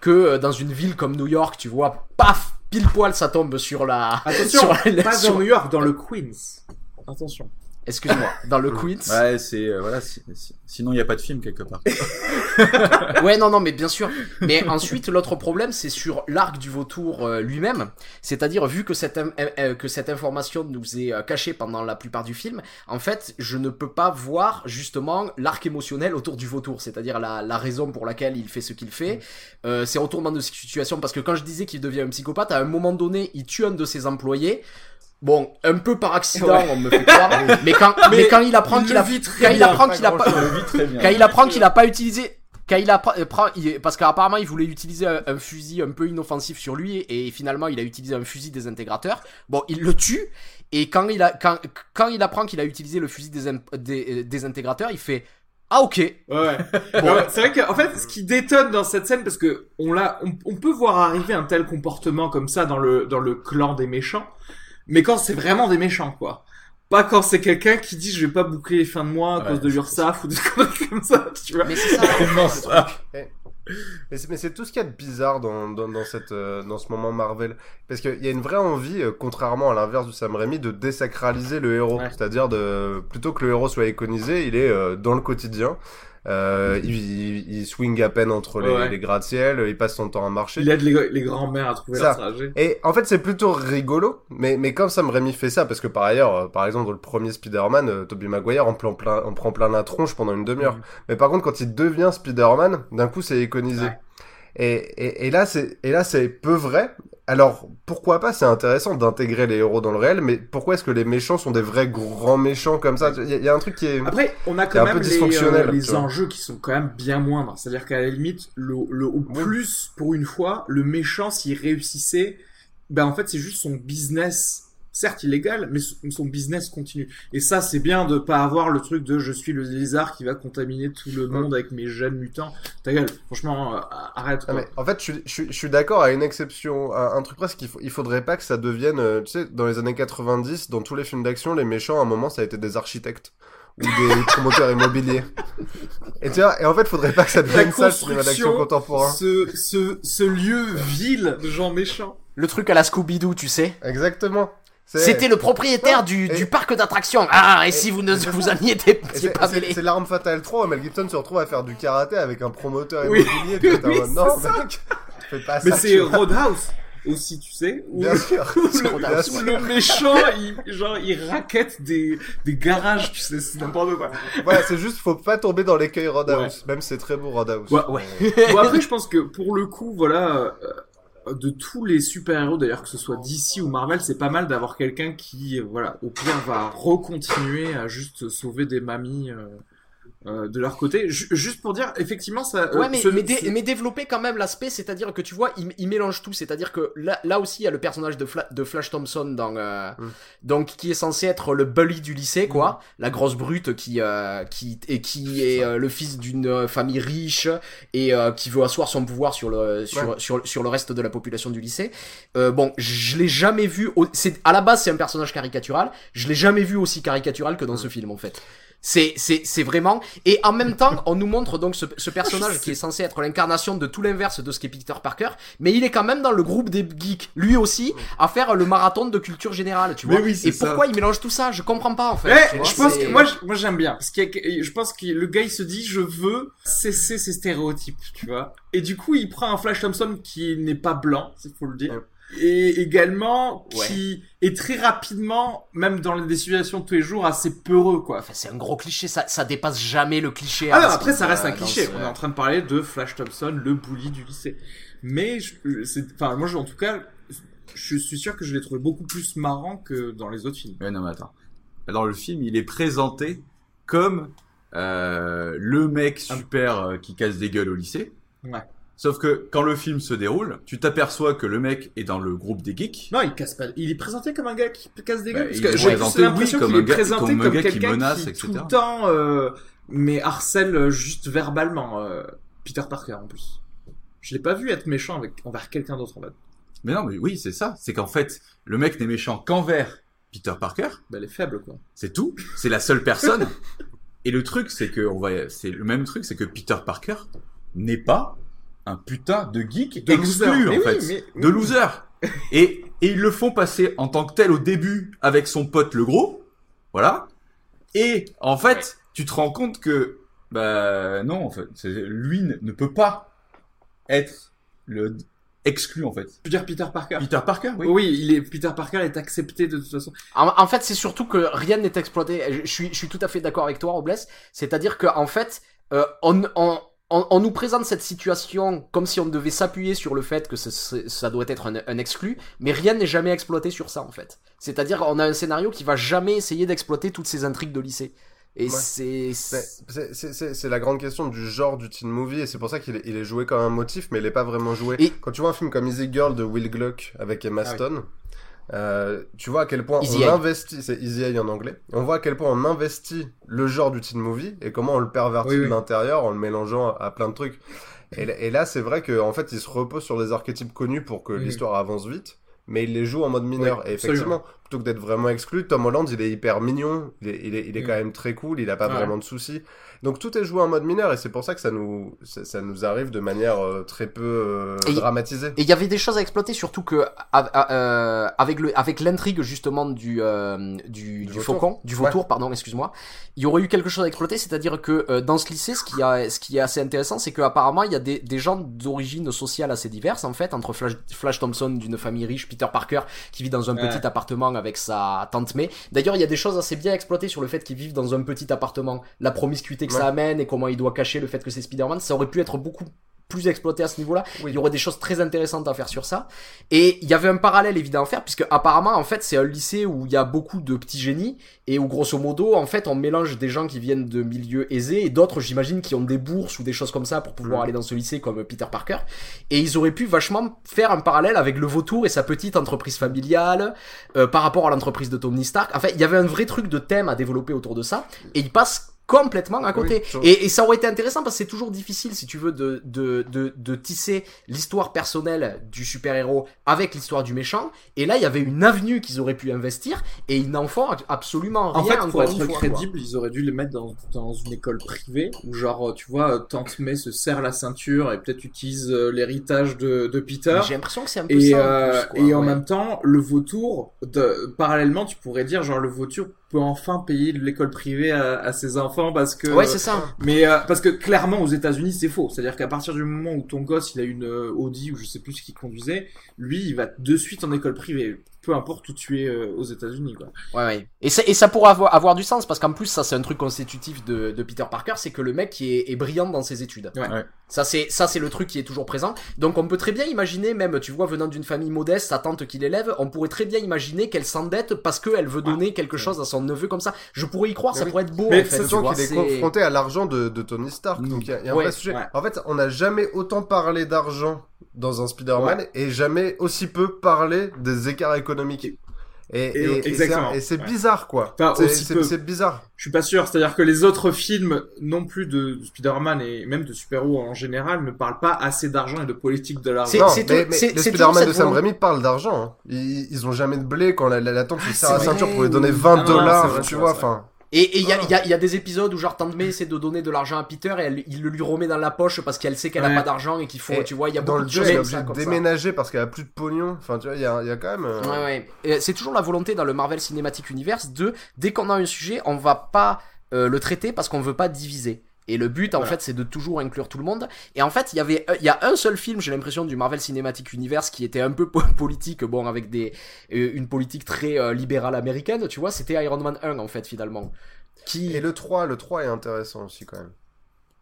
que euh, dans une ville comme New York, tu vois, paf, pile poil, ça tombe sur la... Attention, sur la- pas dans New York, dans le Queens. Attention. Excuse-moi, dans le Queens. Ouais, c'est euh, voilà. si- si- sinon, il y a pas de film quelque part. Ouais, non, non, mais bien sûr. Mais ensuite, l'autre problème, c'est sur l'arc du vautour euh, lui-même. C'est-à-dire, vu que cette, euh, euh, que cette information nous est euh, cachée pendant la plupart du film, en fait, je ne peux pas voir justement l'arc émotionnel autour du vautour. C'est-à-dire la, la raison pour laquelle il fait ce qu'il fait. Euh, c'est retournement de situation. Parce que quand je disais qu'il devient un psychopathe, à un moment donné, il tue un de ses employés. Bon, un peu par accident, Ouais. on me fait croire. mais quand, mais, Mais quand il apprend il qu'il a, quand il apprend qu'il a pas, quand il apprend qu'il a pas utilisé quand il apprend, euh, parce qu'apparemment il voulait utiliser un, un fusil un peu inoffensif sur lui et finalement il a utilisé un fusil désintégrateur. Bon, il le tue et quand il a quand, quand il apprend qu'il a utilisé le fusil désin- dé- euh, désintégrateur, il fait ah ok. Ouais. Alors, c'est vrai qu'en fait, ce qui détonne dans cette scène, parce que on l'a, on, on peut voir arriver un tel comportement comme ça dans le dans le clan des méchants, mais quand c'est vraiment des méchants, quoi. Pas quand c'est quelqu'un qui dit je vais pas boucler les fins de mois à Ouais. cause de l'URSAF ou des conneries comme ça, tu vois. Mais c'est ça. Mais c'est, mais c'est tout ce qu'il y a de bizarre dans, dans, dans, cette, euh, dans ce moment Marvel. Parce qu'il y a une vraie envie, euh, contrairement à l'inverse du Sam Raimi, de désacraliser le héros. Ouais. C'est-à-dire, de, plutôt que le héros soit iconisé, il est euh, dans le quotidien. Euh, il, il, il swing à peine entre les, Ouais. les gratte-ciel, il passe son temps à marcher. Il aide les, les grands-mères à trouver Ça. leur trajet. Et en fait, c'est plutôt rigolo, mais, mais comme Sam Raimi fait ça, parce que par ailleurs, euh, par exemple, dans le premier Spider-Man, euh, Tobey Maguire en, prend plein, en prend plein la tronche pendant une demi-heure. Mhm. Mais par contre, quand il devient Spider-Man, d'un coup, c'est iconisé. Ouais. Et, et, et là, c'est et là, c'est peu vrai. Alors, pourquoi pas C'est intéressant d'intégrer les héros dans le réel, mais pourquoi est-ce que les méchants sont des vrais grands méchants comme ça? Il y, a- il y a un truc qui est... Après, on a quand même les, euh, les enjeux qui sont quand même bien moindres. C'est-à-dire qu'à la limite, le, le au plus, pour une fois, le méchant, s'il réussissait, ben en fait, c'est juste son business, certes illégal, mais son business continue. Et ça, c'est bien de pas avoir le truc de je suis le lézard qui va contaminer tout le monde avec mes gènes mutants. Ta gueule, franchement, euh, arrête. Ah, quoi. mais en fait, je, suis- je, suis- je suis d'accord à une exception, à un truc presque, il, il faudrait pas que ça devienne, euh, tu sais, dans les années 90, dans tous les films d'action, les méchants, à un moment, ça a été des architectes ou des promoteurs immobiliers. Et tu vois, et en fait, faudrait pas que ça devienne ça, le cinéma d'action contemporain. ce, ce, ce lieu vil de gens méchants. Le truc à la Scooby-Doo, tu sais. Exactement. C'était le propriétaire du, Et- du parc d'attractions. Ah, et, si vous ne vous ça. en y étiez pas c'est- mêlé. c'est l'arme fatale 3 où Mel Gibson se retrouve à faire du karaté avec un promoteur Oui. immobilier. Oui, non, c'est ça. mec. Fais pas Mais c'est. Roadhouse aussi, tu sais. Où, Bien sûr. où C'est le, le méchant, il, genre, il raquette des, des garages, tu sais, c'est n'importe quoi. Voilà, c'est juste, faut pas tomber dans l'écueil Roadhouse. Même c'est très beau Roadhouse. Ouais, ouais. Bon, après, je pense que pour le coup, voilà, euh, de tous les super-héros, d'ailleurs, que ce soit DC ou Marvel, c'est pas mal d'avoir quelqu'un qui, euh, voilà, au pire, va recontinuer à juste sauver des mamies euh, euh, de leur côté. Ju- juste pour dire, effectivement, ça. euh, Ouais, mais, ce- mais, dé- ce- mais développer quand même l'aspect, c'est-à-dire que tu vois, il, il mélange tout, c'est-à-dire que là, là aussi, il y a le personnage de, Fla- de Flash Thompson dans, euh, Mm. donc qui est censé être le bully du lycée, quoi, la grosse brute qui, euh, qui et qui est le fils d'une famille riche et euh, qui veut asseoir son pouvoir sur le sur, Ouais. sur sur le reste de la population du lycée. Euh, bon, je l'ai jamais vu. au- C'est à la base, c'est un personnage caricatural. Je l'ai jamais vu aussi caricatural que dans ce film, en fait. C'est, c'est, c'est vraiment. Et en même temps, on nous montre donc ce, ce personnage qui est censé être l'incarnation de tout l'inverse de ce qu'est Peter Parker, mais il est quand même dans le groupe des geeks, lui aussi, à faire le marathon de culture générale, tu Mais vois. oui, Et pourquoi il mélange tout ça? Je comprends pas en fait. Tu vois, je pense que moi, je- moi j'aime bien parce a- je pense que le gars il se dit je veux cesser ces stéréotypes, tu vois. Et du coup, il prend un Flash Thompson qui n'est pas blanc, il faut le dire. Et également qui est très rapidement, même dans des situations de tous les jours, assez peureux, quoi. Enfin, c'est un gros cliché, ça, ça dépasse jamais le cliché. Ah hein, non, ce après ça reste un cliché. ce- On est en train de parler de Flash Thompson, le bully du lycée. Mais c'est, enfin moi je- en tout cas, je suis sûr que je l'ai trouvé beaucoup plus marrant que dans les autres films. Ouais, non, mais attends. Dans le film, il est présenté comme euh, le mec super euh, qui casse des gueules au lycée. Ouais. Sauf que quand le film se déroule, tu t'aperçois que le mec est dans le groupe des geeks. Non, il casse pas. Il est présenté comme un gars qui casse des Bah, gueules. parce que j'ai l'impression oui, qu'il est un gars- présenté comme comme, qui quelqu'un menace, qui etc. tout le temps, euh, mais harcèle juste verbalement euh, Peter Parker en plus. Je l'ai pas vu être méchant avec envers quelqu'un d'autre en fait. Mais non, mais oui, c'est ça. C'est qu'en fait, le mec n'est méchant qu'envers Peter Parker. Bah, elle est faible quoi. C'est tout. C'est la seule personne. Et le truc, c'est que on va, c'est le même truc, c'est que Peter Parker n'est pas un putain de geek De exclu loser. en Mais fait, oui, mais- de loser. Et et ils le font passer en tant que tel au début avec son pote le gros, voilà. Et en fait, tu te rends compte que bah non, en fait, c'est- lui ne ne peut pas être le exclu en fait. Je veux dire Peter Parker? Peter Parker, oui. Oui, il est Peter Parker est accepté de toute façon. En, en fait, c'est surtout que rien n'est exploité. Je, je suis, je suis tout à fait d'accord avec toi, Robles. C'est-à-dire que en fait, euh, on, on, on, on nous présente cette situation comme si on devait s'appuyer sur le fait que ce- ce- ça doit être un, un exclu, mais rien n'est jamais exploité sur ça en fait. C'est-à-dire on a un scénario qui va jamais essayer d'exploiter toutes ces intrigues de lycée. Et Ouais. c'est la grande question du genre du teen movie et c'est pour ça qu'il est, il est joué comme un motif mais il est pas vraiment joué. Et- Quand tu vois un film comme Easy Girl de Will Gluck avec Emma Ah oui. Euh, tu vois à quel point Easy on Eye. investit, c'est Easy Eye en anglais, on voit à quel point on investit le genre du teen movie et comment on le pervertit Oui, de oui. l'intérieur en le mélangeant à plein de trucs. Et, là- et là c'est vrai qu'en en fait il se repose sur des archétypes connus pour que Oui, l'histoire avance vite. Mais il les joue en mode mineur. Oui, et effectivement, plutôt que d'être vraiment exclu, Tom Holland, il est hyper mignon. Il est, il est, il est Oui. quand même très cool. Il a pas Ouais. vraiment de soucis. Donc tout est joué en mode mineur et c'est pour ça que ça nous, ça, ça nous arrive de manière euh, très peu euh, Et- dramatisée. Et il y avait des choses à exploiter, surtout que euh, avec le avec l'intrigue justement du euh, du, du, vautour. faucon, du vautour, pardon, excuse-moi, il y aurait eu quelque chose à exploiter, c'est-à-dire que euh, dans ce lycée, ce qui a ce qui est assez intéressant, c'est qu'apparemment il y a des, des gens d'origine sociale assez diverses en fait, entre Flash, Flash Thompson d'une famille riche, Peter Parker qui vit dans un Ouais. petit appartement avec sa tante May. D'ailleurs, il y a des choses assez bien exploitées sur le fait qu'ils vivent dans un petit appartement, la promiscuité que Ouais. ça amène et comment il doit cacher le fait que c'est Spider-Man, ça aurait pu être beaucoup plus exploité à ce niveau-là. Oui. Il y aurait des choses très intéressantes à faire sur ça. Et il y avait un parallèle évident à faire, puisque apparemment, en fait, c'est un lycée où il y a beaucoup de petits génies, et où grosso modo, en fait, on mélange des gens qui viennent de milieux aisés, et d'autres, j'imagine, qui ont des bourses ou des choses comme ça pour pouvoir aller dans ce lycée, comme Peter Parker. Et ils auraient pu vachement faire un parallèle avec le vautour et sa petite entreprise familiale, euh, par rapport à l'entreprise de Tony Stark. En fait, il y avait un vrai truc de thème à développer autour de ça, et il passe complètement à côté. Oui, et, et ça aurait été intéressant parce que c'est toujours difficile, si tu veux, de, de, de, de tisser l'histoire personnelle du super-héros avec l'histoire du méchant. Et là, il y avait une avenue qu'ils auraient pu investir et ils n'en font absolument rien. En fait, pour être crédible, ils auraient dû les mettre dans, dans une école privée où genre, tu vois, Tante May se serre la ceinture et peut-être utilise euh, l'héritage de, de Peter. J'ai l'impression que c'est un peu Et, ça. en euh, plus, quoi, et en même temps, le vautour, de, parallèlement, tu pourrais dire, genre, le vautour peut enfin payer l'école privée à, à ses enfants parce que Ouais, c'est ça. mais euh, parce que clairement aux États-Unis c'est faux c'est-à-dire qu'à partir du moment où ton gosse il a une euh, Audi ou je sais plus ce qu'il conduisait lui il va de suite en école privée peu importe où tu es euh, aux États-Unis quoi Ouais, ouais. Et ça, et ça pourrait avoir, avoir du sens parce qu'en plus, ça, c'est un truc constitutif de, de Peter Parker, c'est que le mec est, est brillant dans ses études. Ouais. Ouais. Ça, c'est, ça, c'est le truc qui est toujours présent. Donc, on peut très bien imaginer, même, tu vois, venant d'une famille modeste, sa tante qui l'élève, on pourrait très bien imaginer qu'elle s'endette parce qu'elle veut donner quelque chose à son neveu comme ça. Je pourrais y croire, Mais ça oui. pourrait être beau, Mais en fait. c'est sûr qu'il est confronté à l'argent de, de Tony Stark. Donc il y a, il y a un vrai sujet. ouais. En fait, on n'a jamais autant parlé d'argent dans un Spider-Man et jamais aussi peu parlé des écarts économiques. Et, Et- et- et c'est- bizarre, quoi. Enfin, C'est- bizarre. Je suis pas sûr. C'est-à-dire que les autres films, non plus de, de Spider-Man et même de super-héros en général, ne parlent pas assez d'argent et de politique de l'argent. Non, c'est mais, mais Spider-Man de Sam Raimi parlent d'argent. hein. Ils, ils ont jamais de blé quand la, la, la tante lui serre la ceinture pour lui donner Ah 20 non, c'est dollars, vrai, tu vois. Enfin, Et et il y a, y, a, y a des épisodes où genre Tante May essaie de donner de l'argent à Peter et elle, il le lui remet dans la poche parce qu'elle sait qu'elle a Ouais. pas d'argent et qu'il faut, Et tu vois, il y a dans beaucoup le de jeu, choses elle est comme obligée ça, de comme ça. déménager parce qu'elle a plus de pognon. Enfin, tu vois, il y a, y a quand même. euh, Ouais, ouais. C'est toujours la volonté dans le Marvel Cinematic Universe de, dès qu'on a un sujet, on va pas euh, le traiter parce qu'on veut pas diviser. Et le but, en Voilà. fait, c'est de toujours inclure tout le monde. Et en fait, il y avait, euh, il y a un seul film, j'ai l'impression, du Marvel Cinematic Universe qui était un peu po- politique, bon, avec des, euh, une politique très euh, libérale américaine, tu vois, c'était Iron Man 1, en fait, finalement. Qui, Et le 3, le 3 est intéressant aussi quand même.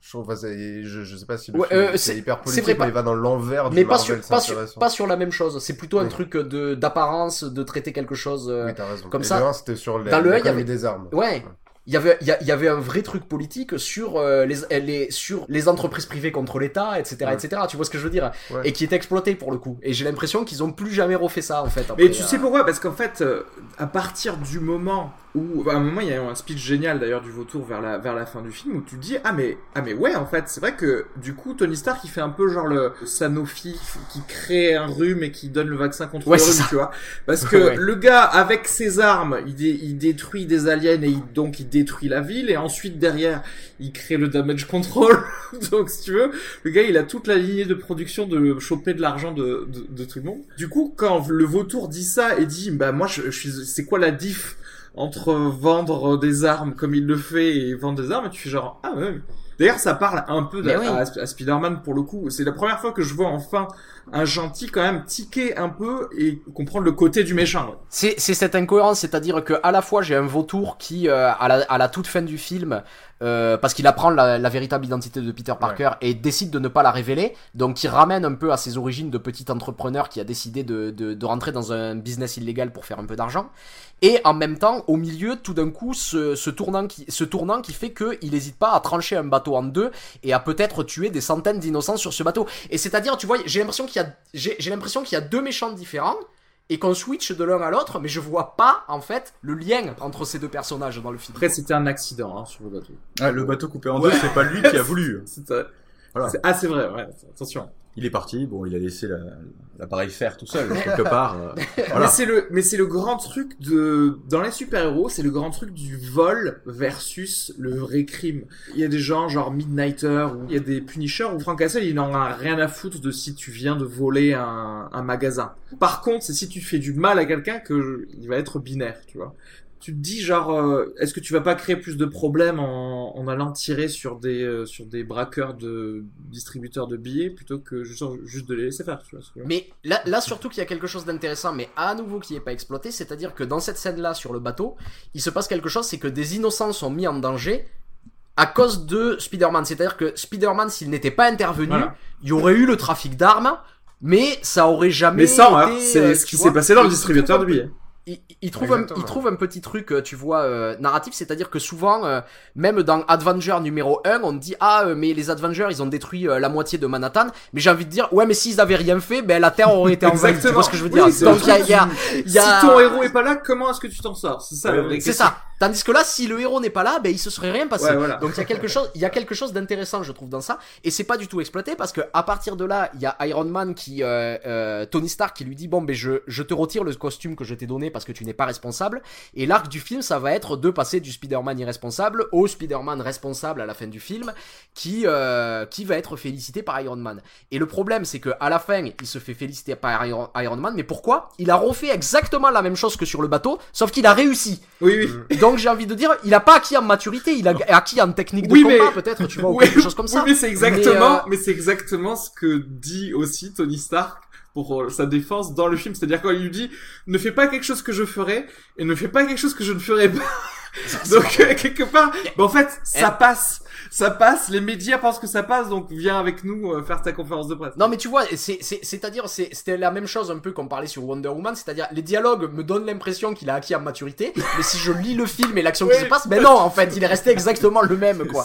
Je trouve, enfin, c'est- je, je sais pas si le Ouais, film euh, c'est hyper politique, vrai, mais pas- il va dans l'envers du mais pas Marvel, sur, pas, sur, pas sur la même chose. C'est plutôt un Oui. truc de, d'apparence, de traiter quelque chose. euh, Oui, raison. comme Et ça, le 1, c'était sur les, dans le un, il y avait- des armes. Ouais. Il y avait, il y, avait un vrai truc politique sur euh, les, les, sur les entreprises privées contre l'État, etc., Ouais. etc. Tu vois ce que je veux dire? Ouais. Et qui est exploité pour le coup. Et j'ai l'impression qu'ils ont plus jamais refait ça en fait. Mais après, tu euh, sais pourquoi? Parce qu'en fait, euh, à partir du moment où, à un moment, il y a eu un speech génial d'ailleurs du vautour vers la vers la fin du film où tu te dis ah mais ah mais ouais en fait c'est vrai que du coup Tony Stark il fait un peu genre le Sanofi qui crée un rhume et qui donne le vaccin contre Ouais, le rhume ça. tu vois parce que Ouais. le gars avec ses armes il, dé- il détruit des aliens et il- donc il détruit la ville et ensuite derrière il crée le damage control donc si tu veux le gars il a toute la lignée de production de choper de l'argent de, de, de tout le monde. Du coup, quand le vautour dit ça et dit bah moi je, je suis c'est quoi la diff entre vendre des armes comme il le fait et vendre des armes, tu fais genre ah ouais. D'ailleurs, ça parle un peu à, oui. à, à Spider-Man pour le coup. C'est la première fois que je vois enfin un gentil quand même tiquer un peu et comprendre le côté du méchant. C'est, c'est cette incohérence, c'est-à-dire que à la fois j'ai un vautour qui, euh, à, la, à la toute fin du film, euh, parce qu'il apprend la, la véritable identité de Peter Parker et décide de ne pas la révéler, donc qui ramène un peu à ses origines de petit entrepreneur qui a décidé de, de, de rentrer dans un business illégal pour faire un peu d'argent. Et en même temps, au milieu, tout d'un coup, ce, ce tournant qui, ce tournant qui fait qu'il n'hésite pas à trancher un bateau en deux et à peut-être tuer des centaines d'innocents sur ce bateau. Et c'est-à-dire, tu vois, j'ai l'impression qu'il y a, j'ai, j'ai l'impression qu'il y a deux méchants différents et qu'on switch de l'un à l'autre, mais je vois pas en fait le lien entre ces deux personnages dans le film. Après, c'était un accident hein, sur le bateau. Ah, le bateau coupé en Ouais. deux, c'est pas lui qui a voulu. C'était- Voilà. c'est- Ah, c'est vrai, ouais. Attention. Il est parti, bon, il a laissé la- l'appareil faire tout seul, quelque part. euh, voilà. Mais c'est le, mais c'est le grand truc de, dans les super-héros, c'est le grand truc du vol versus le vrai crime. Il y a des gens genre Midnighter, ou il y a des Punisher, où Frank Castle, il n'en a rien à foutre de si tu viens de voler un, un magasin. Par contre, c'est si tu fais du mal à quelqu'un que il va être binaire, tu vois. Tu te dis genre, euh, est-ce que tu vas pas créer plus de problèmes en, en allant tirer sur des, euh, sur des braqueurs de distributeurs de billets plutôt que juste, juste de les laisser faire, tu vois. Mais là, là surtout qu'il y a quelque chose d'intéressant, mais à nouveau qui n'est pas exploité, c'est-à-dire que dans cette scène-là sur le bateau, il se passe quelque chose, c'est que des innocents sont mis en danger à cause de Spider-Man. C'est-à-dire que Spider-Man, s'il n'était pas intervenu, Voilà. il y aurait eu le trafic d'armes, mais ça aurait jamais Mais ça, hein, c'est euh, ce qui s'est passé dans le distributeur de billets. Il, il trouve un, il trouve un petit truc, euh, tu vois, euh, narratif, c'est-à-dire que souvent, euh, même dans Avenger numéro 1, on dit ah euh, mais les Avengers ils ont détruit euh, la moitié de Manhattan, mais j'ai envie de dire ouais mais s'ils avaient rien fait, ben la Terre aurait été envahie. Tu Exactement. vois ce que je veux dire Donc il y a, y a, y a- Si ton héros est pas là, comment est-ce que tu t'en sors? C'est ça la Ouais, vraie c'est ça. Tandis que là, si le héros n'est pas là, ben il se serait rien passé. Ouais, voilà. Donc il y a quelque chose, il y a quelque chose d'intéressant, je trouve, dans ça, et c'est pas du tout exploité parce que à partir de là, il y a Iron Man qui, euh, euh, Tony Stark qui lui dit bon ben je, je te retire le costume que je t'ai donné parce que tu n'es pas responsable. Et l'arc du film, ça va être de passer du Spider-Man irresponsable au Spider-Man responsable à la fin du film, qui euh, qui va être félicité par Iron Man. Et le problème, c'est que à la fin, il se fait féliciter par Iron, Iron Man, mais pourquoi? Il a refait exactement la même chose que sur le bateau, sauf qu'il a réussi. Oui, oui. Donc j'ai envie de dire, il a pas acquis en maturité, il a acquis en technique de Oui, combat mais- peut-être, tu vois, ou Oui, quelque chose comme ça. Oui, mais c'est exactement, Mais, mais, c'est exactement ce que dit aussi Tony Stark pour euh, sa défense dans le film. C'est-à-dire quand il lui dit, ne fais pas quelque chose que je ferai et ne fais pas quelque chose que je ne ferai pas. donc euh, quelque part, bah, en fait, ça passe, ça passe. Les médias pensent que ça passe, donc viens avec nous euh, faire ta conférence de presse. Non mais tu vois, c'est c'est c'est-à-dire c'est c'était la même chose un peu qu'on parlait sur Wonder Woman, c'est-à-dire les dialogues me donnent l'impression qu'il a acquis en maturité, mais si je lis le film et l'action qui Oui. se passe, ben non en fait, il est resté exactement le même quoi.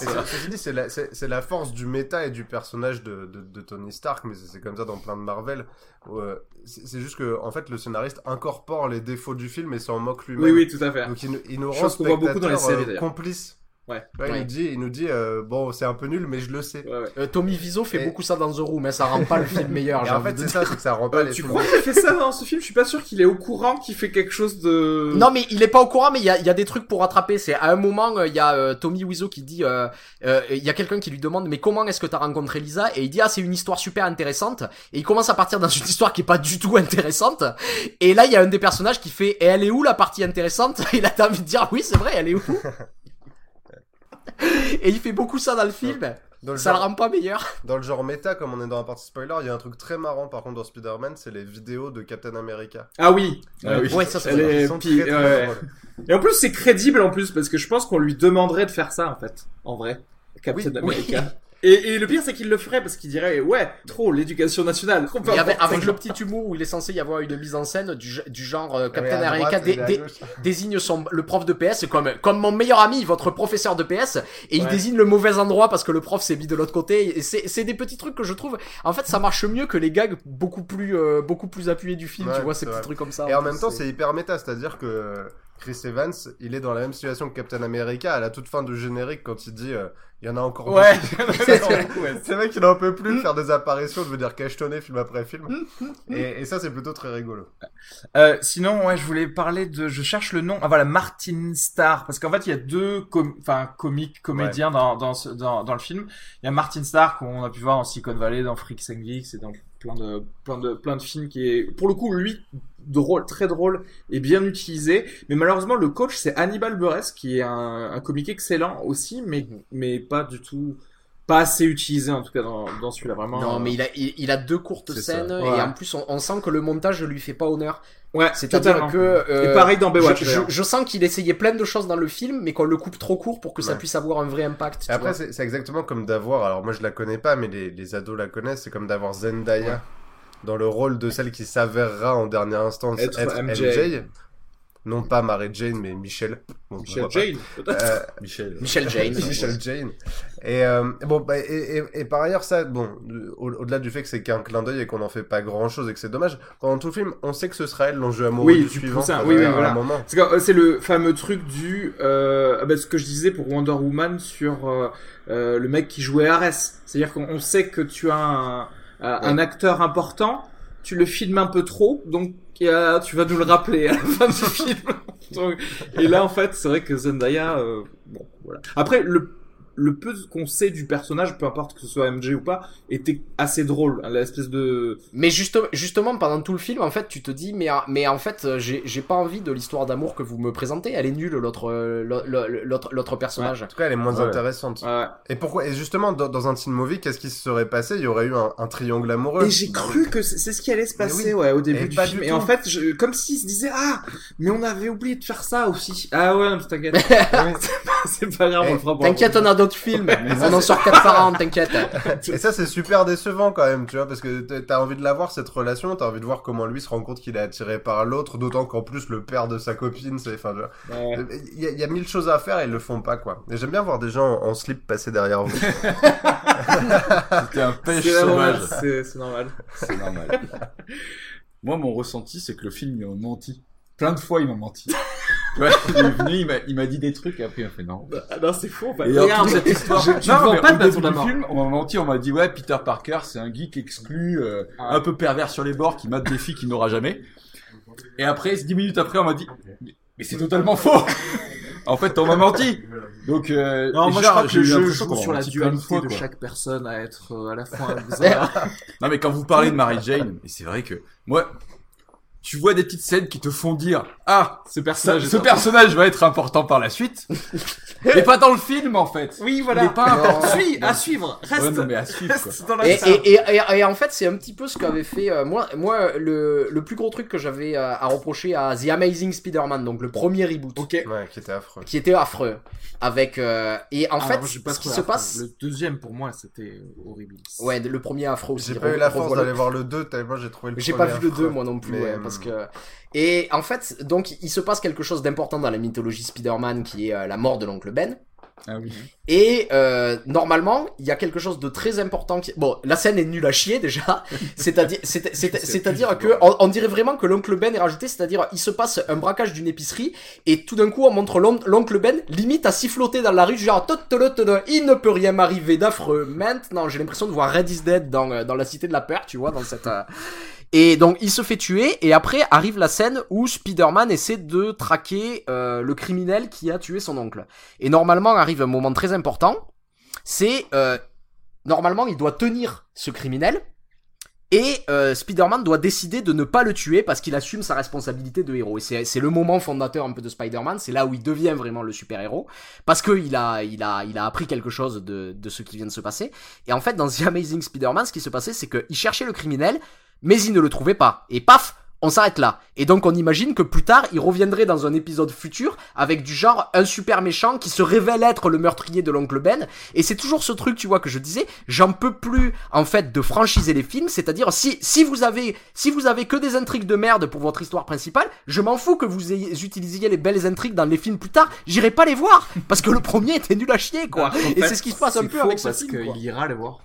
C'est la, c'est- c'est la force du méta et du personnage de, de, de Tony Stark, mais c'est c'est comme ça dans plein de Marvel. euh, c'est juste que, en fait, le scénariste incorpore les défauts du film et s'en moque lui-même. Oui, oui, tout à fait. Donc il, nous- il nous rend beaucoup dans les spectateurs, séries, euh, complices. Ouais. Il Ouais. nous dit, il nous dit euh, bon, c'est un peu nul, mais je le sais. Ouais, ouais. Euh, Tommy Wiseau fait Et- beaucoup ça dans The Room, mais ça rend pas le film meilleur. En fait, c'est ça, c'est que ça rend pas Euh, les tu films. crois qu'il fait ça dans ce film? Je suis pas sûr qu'il est au courant qu'il fait quelque chose de. Non mais il est pas au courant mais il y a, il y a des trucs pour rattraper. C'est à un moment euh, il y a euh, Tommy Wiseau qui dit euh, euh, il y a quelqu'un qui lui demande mais comment est-ce que t'as rencontré Lisa? Et il dit ah c'est une histoire super intéressante et il commence à partir dans une histoire qui est pas du tout intéressante et là il y a un des personnages qui fait et elle est où la partie intéressante? Et là t'as envie de dire oui c'est vrai elle est où? et il fait beaucoup ça dans le film Dans le, ça le genre, rend pas meilleur dans le genre méta, comme on est dans la partie spoiler, il y a un truc très marrant par contre dans Spider-Man, c'est les vidéos de Captain America. Ah oui. Ah oui. ouais ça c'est sont puis, très, très ouais. drôles. Et en plus, c'est crédible en plus parce que je pense qu'on lui demanderait de faire ça en fait, en vrai. Captain Oui, America. Et, et le pire, c'est qu'il le ferait parce qu'il dirait ouais, trop l'éducation nationale. Trop Et avec, avec le petit humour où il est censé y avoir une mise en scène du, du genre euh, Captain America dé- dé- désigne son le prof de PS comme comme mon meilleur ami, votre professeur de PS, et il désigne le mauvais endroit parce que le prof s'est mis de l'autre côté. Et c'est c'est des petits trucs que je trouve. En fait, ça marche mieux que les gags beaucoup plus euh, beaucoup plus appuyés du film. Ouais, tu vois ces petits vrai. trucs comme ça. Et en même temps, c'est hyper méta, c'est-à-dire que Chris Evans, il est dans la même situation que Captain America à la toute fin du générique quand il dit euh, il y en a encore Ouais. C'est c'est vrai qu'il en peut plus de faire des apparitions, de venir cachetonner film après film. Et, et ça, c'est plutôt très rigolo. Euh, sinon, ouais, je voulais parler de, je cherche le nom. Ah voilà, Martin Starr, parce qu'en fait, il y a deux, com... enfin, comiques, comédiens dans dans, ce- dans dans le film. Il y a Martin Starr qu'on a pu voir dans Silicon Valley, dans Freaks and Geeks et dans plein de plein de plein de films qui est, pour le coup, lui drôle, très drôle et bien utilisé. Mais malheureusement, le coach c'est Hannibal Buress, qui est un, un comique excellent aussi, mais mais pas du tout, pas assez utilisé en tout cas dans dans celui-là vraiment. Non, euh, mais il a, il, il a deux courtes C'est scènes Ouais. et en plus on, on sent que le montage lui fait pas honneur. ouais, C'est-à-dire totalement. que euh, et pareil dans Baywatch. je, je, sens qu'il essayait plein de choses dans le film, mais qu'on le coupe trop court pour que ça puisse avoir un vrai impact. Et après, c'est c'est exactement comme d'avoir, alors moi je la connais pas, mais les, les ados la connaissent, c'est comme d'avoir Zendaya dans le rôle de celle qui s'avérera en dernier instant Être être, MJ. MJ. Non pas Mary Jane, mais Michelle. Bon, Michel. Jane. peut-être. Euh, Michel. Michel Jane. Michelle Jane. Et euh, bon, bah, et, et, et par ailleurs, ça, bon, au- au-delà du fait que c'est qu'un clin d'œil et qu'on en fait pas grand-chose et que c'est dommage, pendant tout le film, on sait que ce sera elle l'enjeu amoureux Oui, du suivant. enfin, oui, oui, à un voilà. moment. C'est que, euh, c'est le fameux truc du euh, ah bah, ce que je disais pour Wonder Woman sur euh, euh, le mec qui jouait Ares. C'est-à-dire qu'on on sait que tu as un, un- un acteur important, tu le filmes un peu trop, donc euh, tu vas nous le rappeler à la fin du film. Donc, et là, en fait, c'est vrai que Zendaya, euh, bon, voilà. Après, le le peu qu'on sait du personnage, peu importe que ce soit MJ ou pas, était assez drôle. hein, L'espèce de Mais juste, justement, pendant tout le film, en fait, tu te dis, mais, mais en fait, euh, j'ai pas envie de l'histoire d'amour que vous me présentez. Elle est nulle, l'autre, euh, l'autre, l'autre personnage. En tout cas, elle est moins Ouais. intéressante. ouais. Et pourquoi Et justement, dans, dans un teen movie, qu'est-ce qui se serait passé? Il y aurait eu un, un triangle amoureux. Et j'ai cru que c'est ce qui allait se passer, oui. ouais, au début Et du pas film. du Et en fait, je, comme s'ils se disaient, ah, mais on avait oublié de faire ça aussi. Ah ouais, mais t'inquiète. C'est pas grave, on le fera pour T'inquiète, on a d'autres films. on en sort quatre par an, t'inquiète. Et ça, c'est super décevant quand même, tu vois, parce que t'as- envie de la voir cette relation, t'as envie de voir comment lui se rend compte qu'il est attiré par l'autre, d'autant qu'en plus le père de sa copine, c'est, enfin, Ouais. il y, a- il y a mille choses à faire et ils le font pas, quoi. Et j'aime bien voir des gens en slip passer derrière vous. C'était un pêche C'est normal, sauvage. c'est normal. C'est normal. Moi, mon ressenti, c'est que le film, il m'a menti. Plein de fois, il m'a menti. tu vois, il est venu, il m'a- dit des trucs, et après, il m'a fait non. Ah non, c'est faux, en fait. Et Regarde cette histoire. Je- tu non, vends mais pas de film, on m'a menti, on m'a dit, ouais, Peter Parker, c'est un geek exclu, euh, Ah. un peu pervers sur les bords, qui mate des filles qu'il n'aura jamais. Et après, dix minutes après, on m'a dit, mais, mais c'est totalement faux. en fait, on m'a menti. Donc, euh, Non, moi je crois que l'impression joue sur la dualité fois, de quoi. chaque personne à être euh, à la fois bizarre. Non, mais quand vous parlez de Mary Jane, et c'est vrai que, moi, tu vois des petites scènes qui te font dire, ah, Ce ça- personnage. ce est- personnage va être important par la suite. mais pas dans le film, en fait. Oui, voilà. Il est pas important. Suis, à suivre. Reste. Ouais, non, mais à suivre, quoi. reste dans la Et, et, et, et, et en fait, c'est un petit peu ce qu'avait fait euh, moi. Moi, le, le plus gros truc que j'avais euh, à reprocher à The Amazing Spider-Man, donc le premier reboot, Ok. Ouais, qui était affreux. qui était affreux, avec euh, et en Ah, fait, moi, ce qui se passe, Le deuxième pour moi c'était horrible. ouais, le premier affreux aussi. J'ai pas eu la force d'aller voir le 2 tellement j'ai trouvé le J'ai pas vu le affreux. 2 moi non plus, Mais, ouais, euh, parce que et en fait, donc il se passe quelque chose d'important dans la mythologie Spider-Man qui est euh, la mort de l'oncle Ben. Ah oui. Et euh, normalement, il y a quelque chose de très important qui... Bon, la scène est nulle à chier déjà. C'est-à-dire, c'est- c'est- c'est-à-dire que on, on dirait vraiment que l'oncle Ben est rajouté. C'est-à-dire, il se passe un braquage d'une épicerie et tout d'un coup, on montre l'on- l'oncle Ben limite à siffloter dans la rue, genre il ne peut rien m'arriver d'affreux. Maintenant, j'ai l'impression de voir Red is Dead dans euh, dans la cité de la peur, tu vois, dans cette. Et donc il se fait tuer et après arrive la scène où Spider-Man essaie de traquer euh, le criminel qui a tué son oncle. Et normalement arrive un moment très important, c'est euh, normalement il doit tenir ce criminel et euh, Spider-Man doit décider de ne pas le tuer parce qu'il assume sa responsabilité de héros. Et c'est le moment fondateur un peu de Spider-Man, c'est là où il devient vraiment le super-héros parce que il a il a il a appris quelque chose de de ce qui vient de se passer. Et en fait dans The Amazing Spider-Man, ce qui se passait c'est qu'il cherchait le criminel mais il ne le trouvait pas. Et paf, on s'arrête là. Et donc on imagine que plus tard, il reviendrait dans un épisode futur avec du genre un super méchant qui se révèle être le meurtrier de l'oncle Ben. Et c'est toujours ce truc, tu vois, que je disais, j'en peux plus en fait de franchiser les films, c'est-à-dire si si vous avez si vous avez que des intrigues de merde pour votre histoire principale, je m'en fous que vous ayez, utilisiez les belles intrigues dans les films plus tard, j'irai pas les voir parce que le premier était nul à chier quoi. En Et c'est ce qui se passe un peu faux avec ce parce film. quoi. qu'il ira les voir.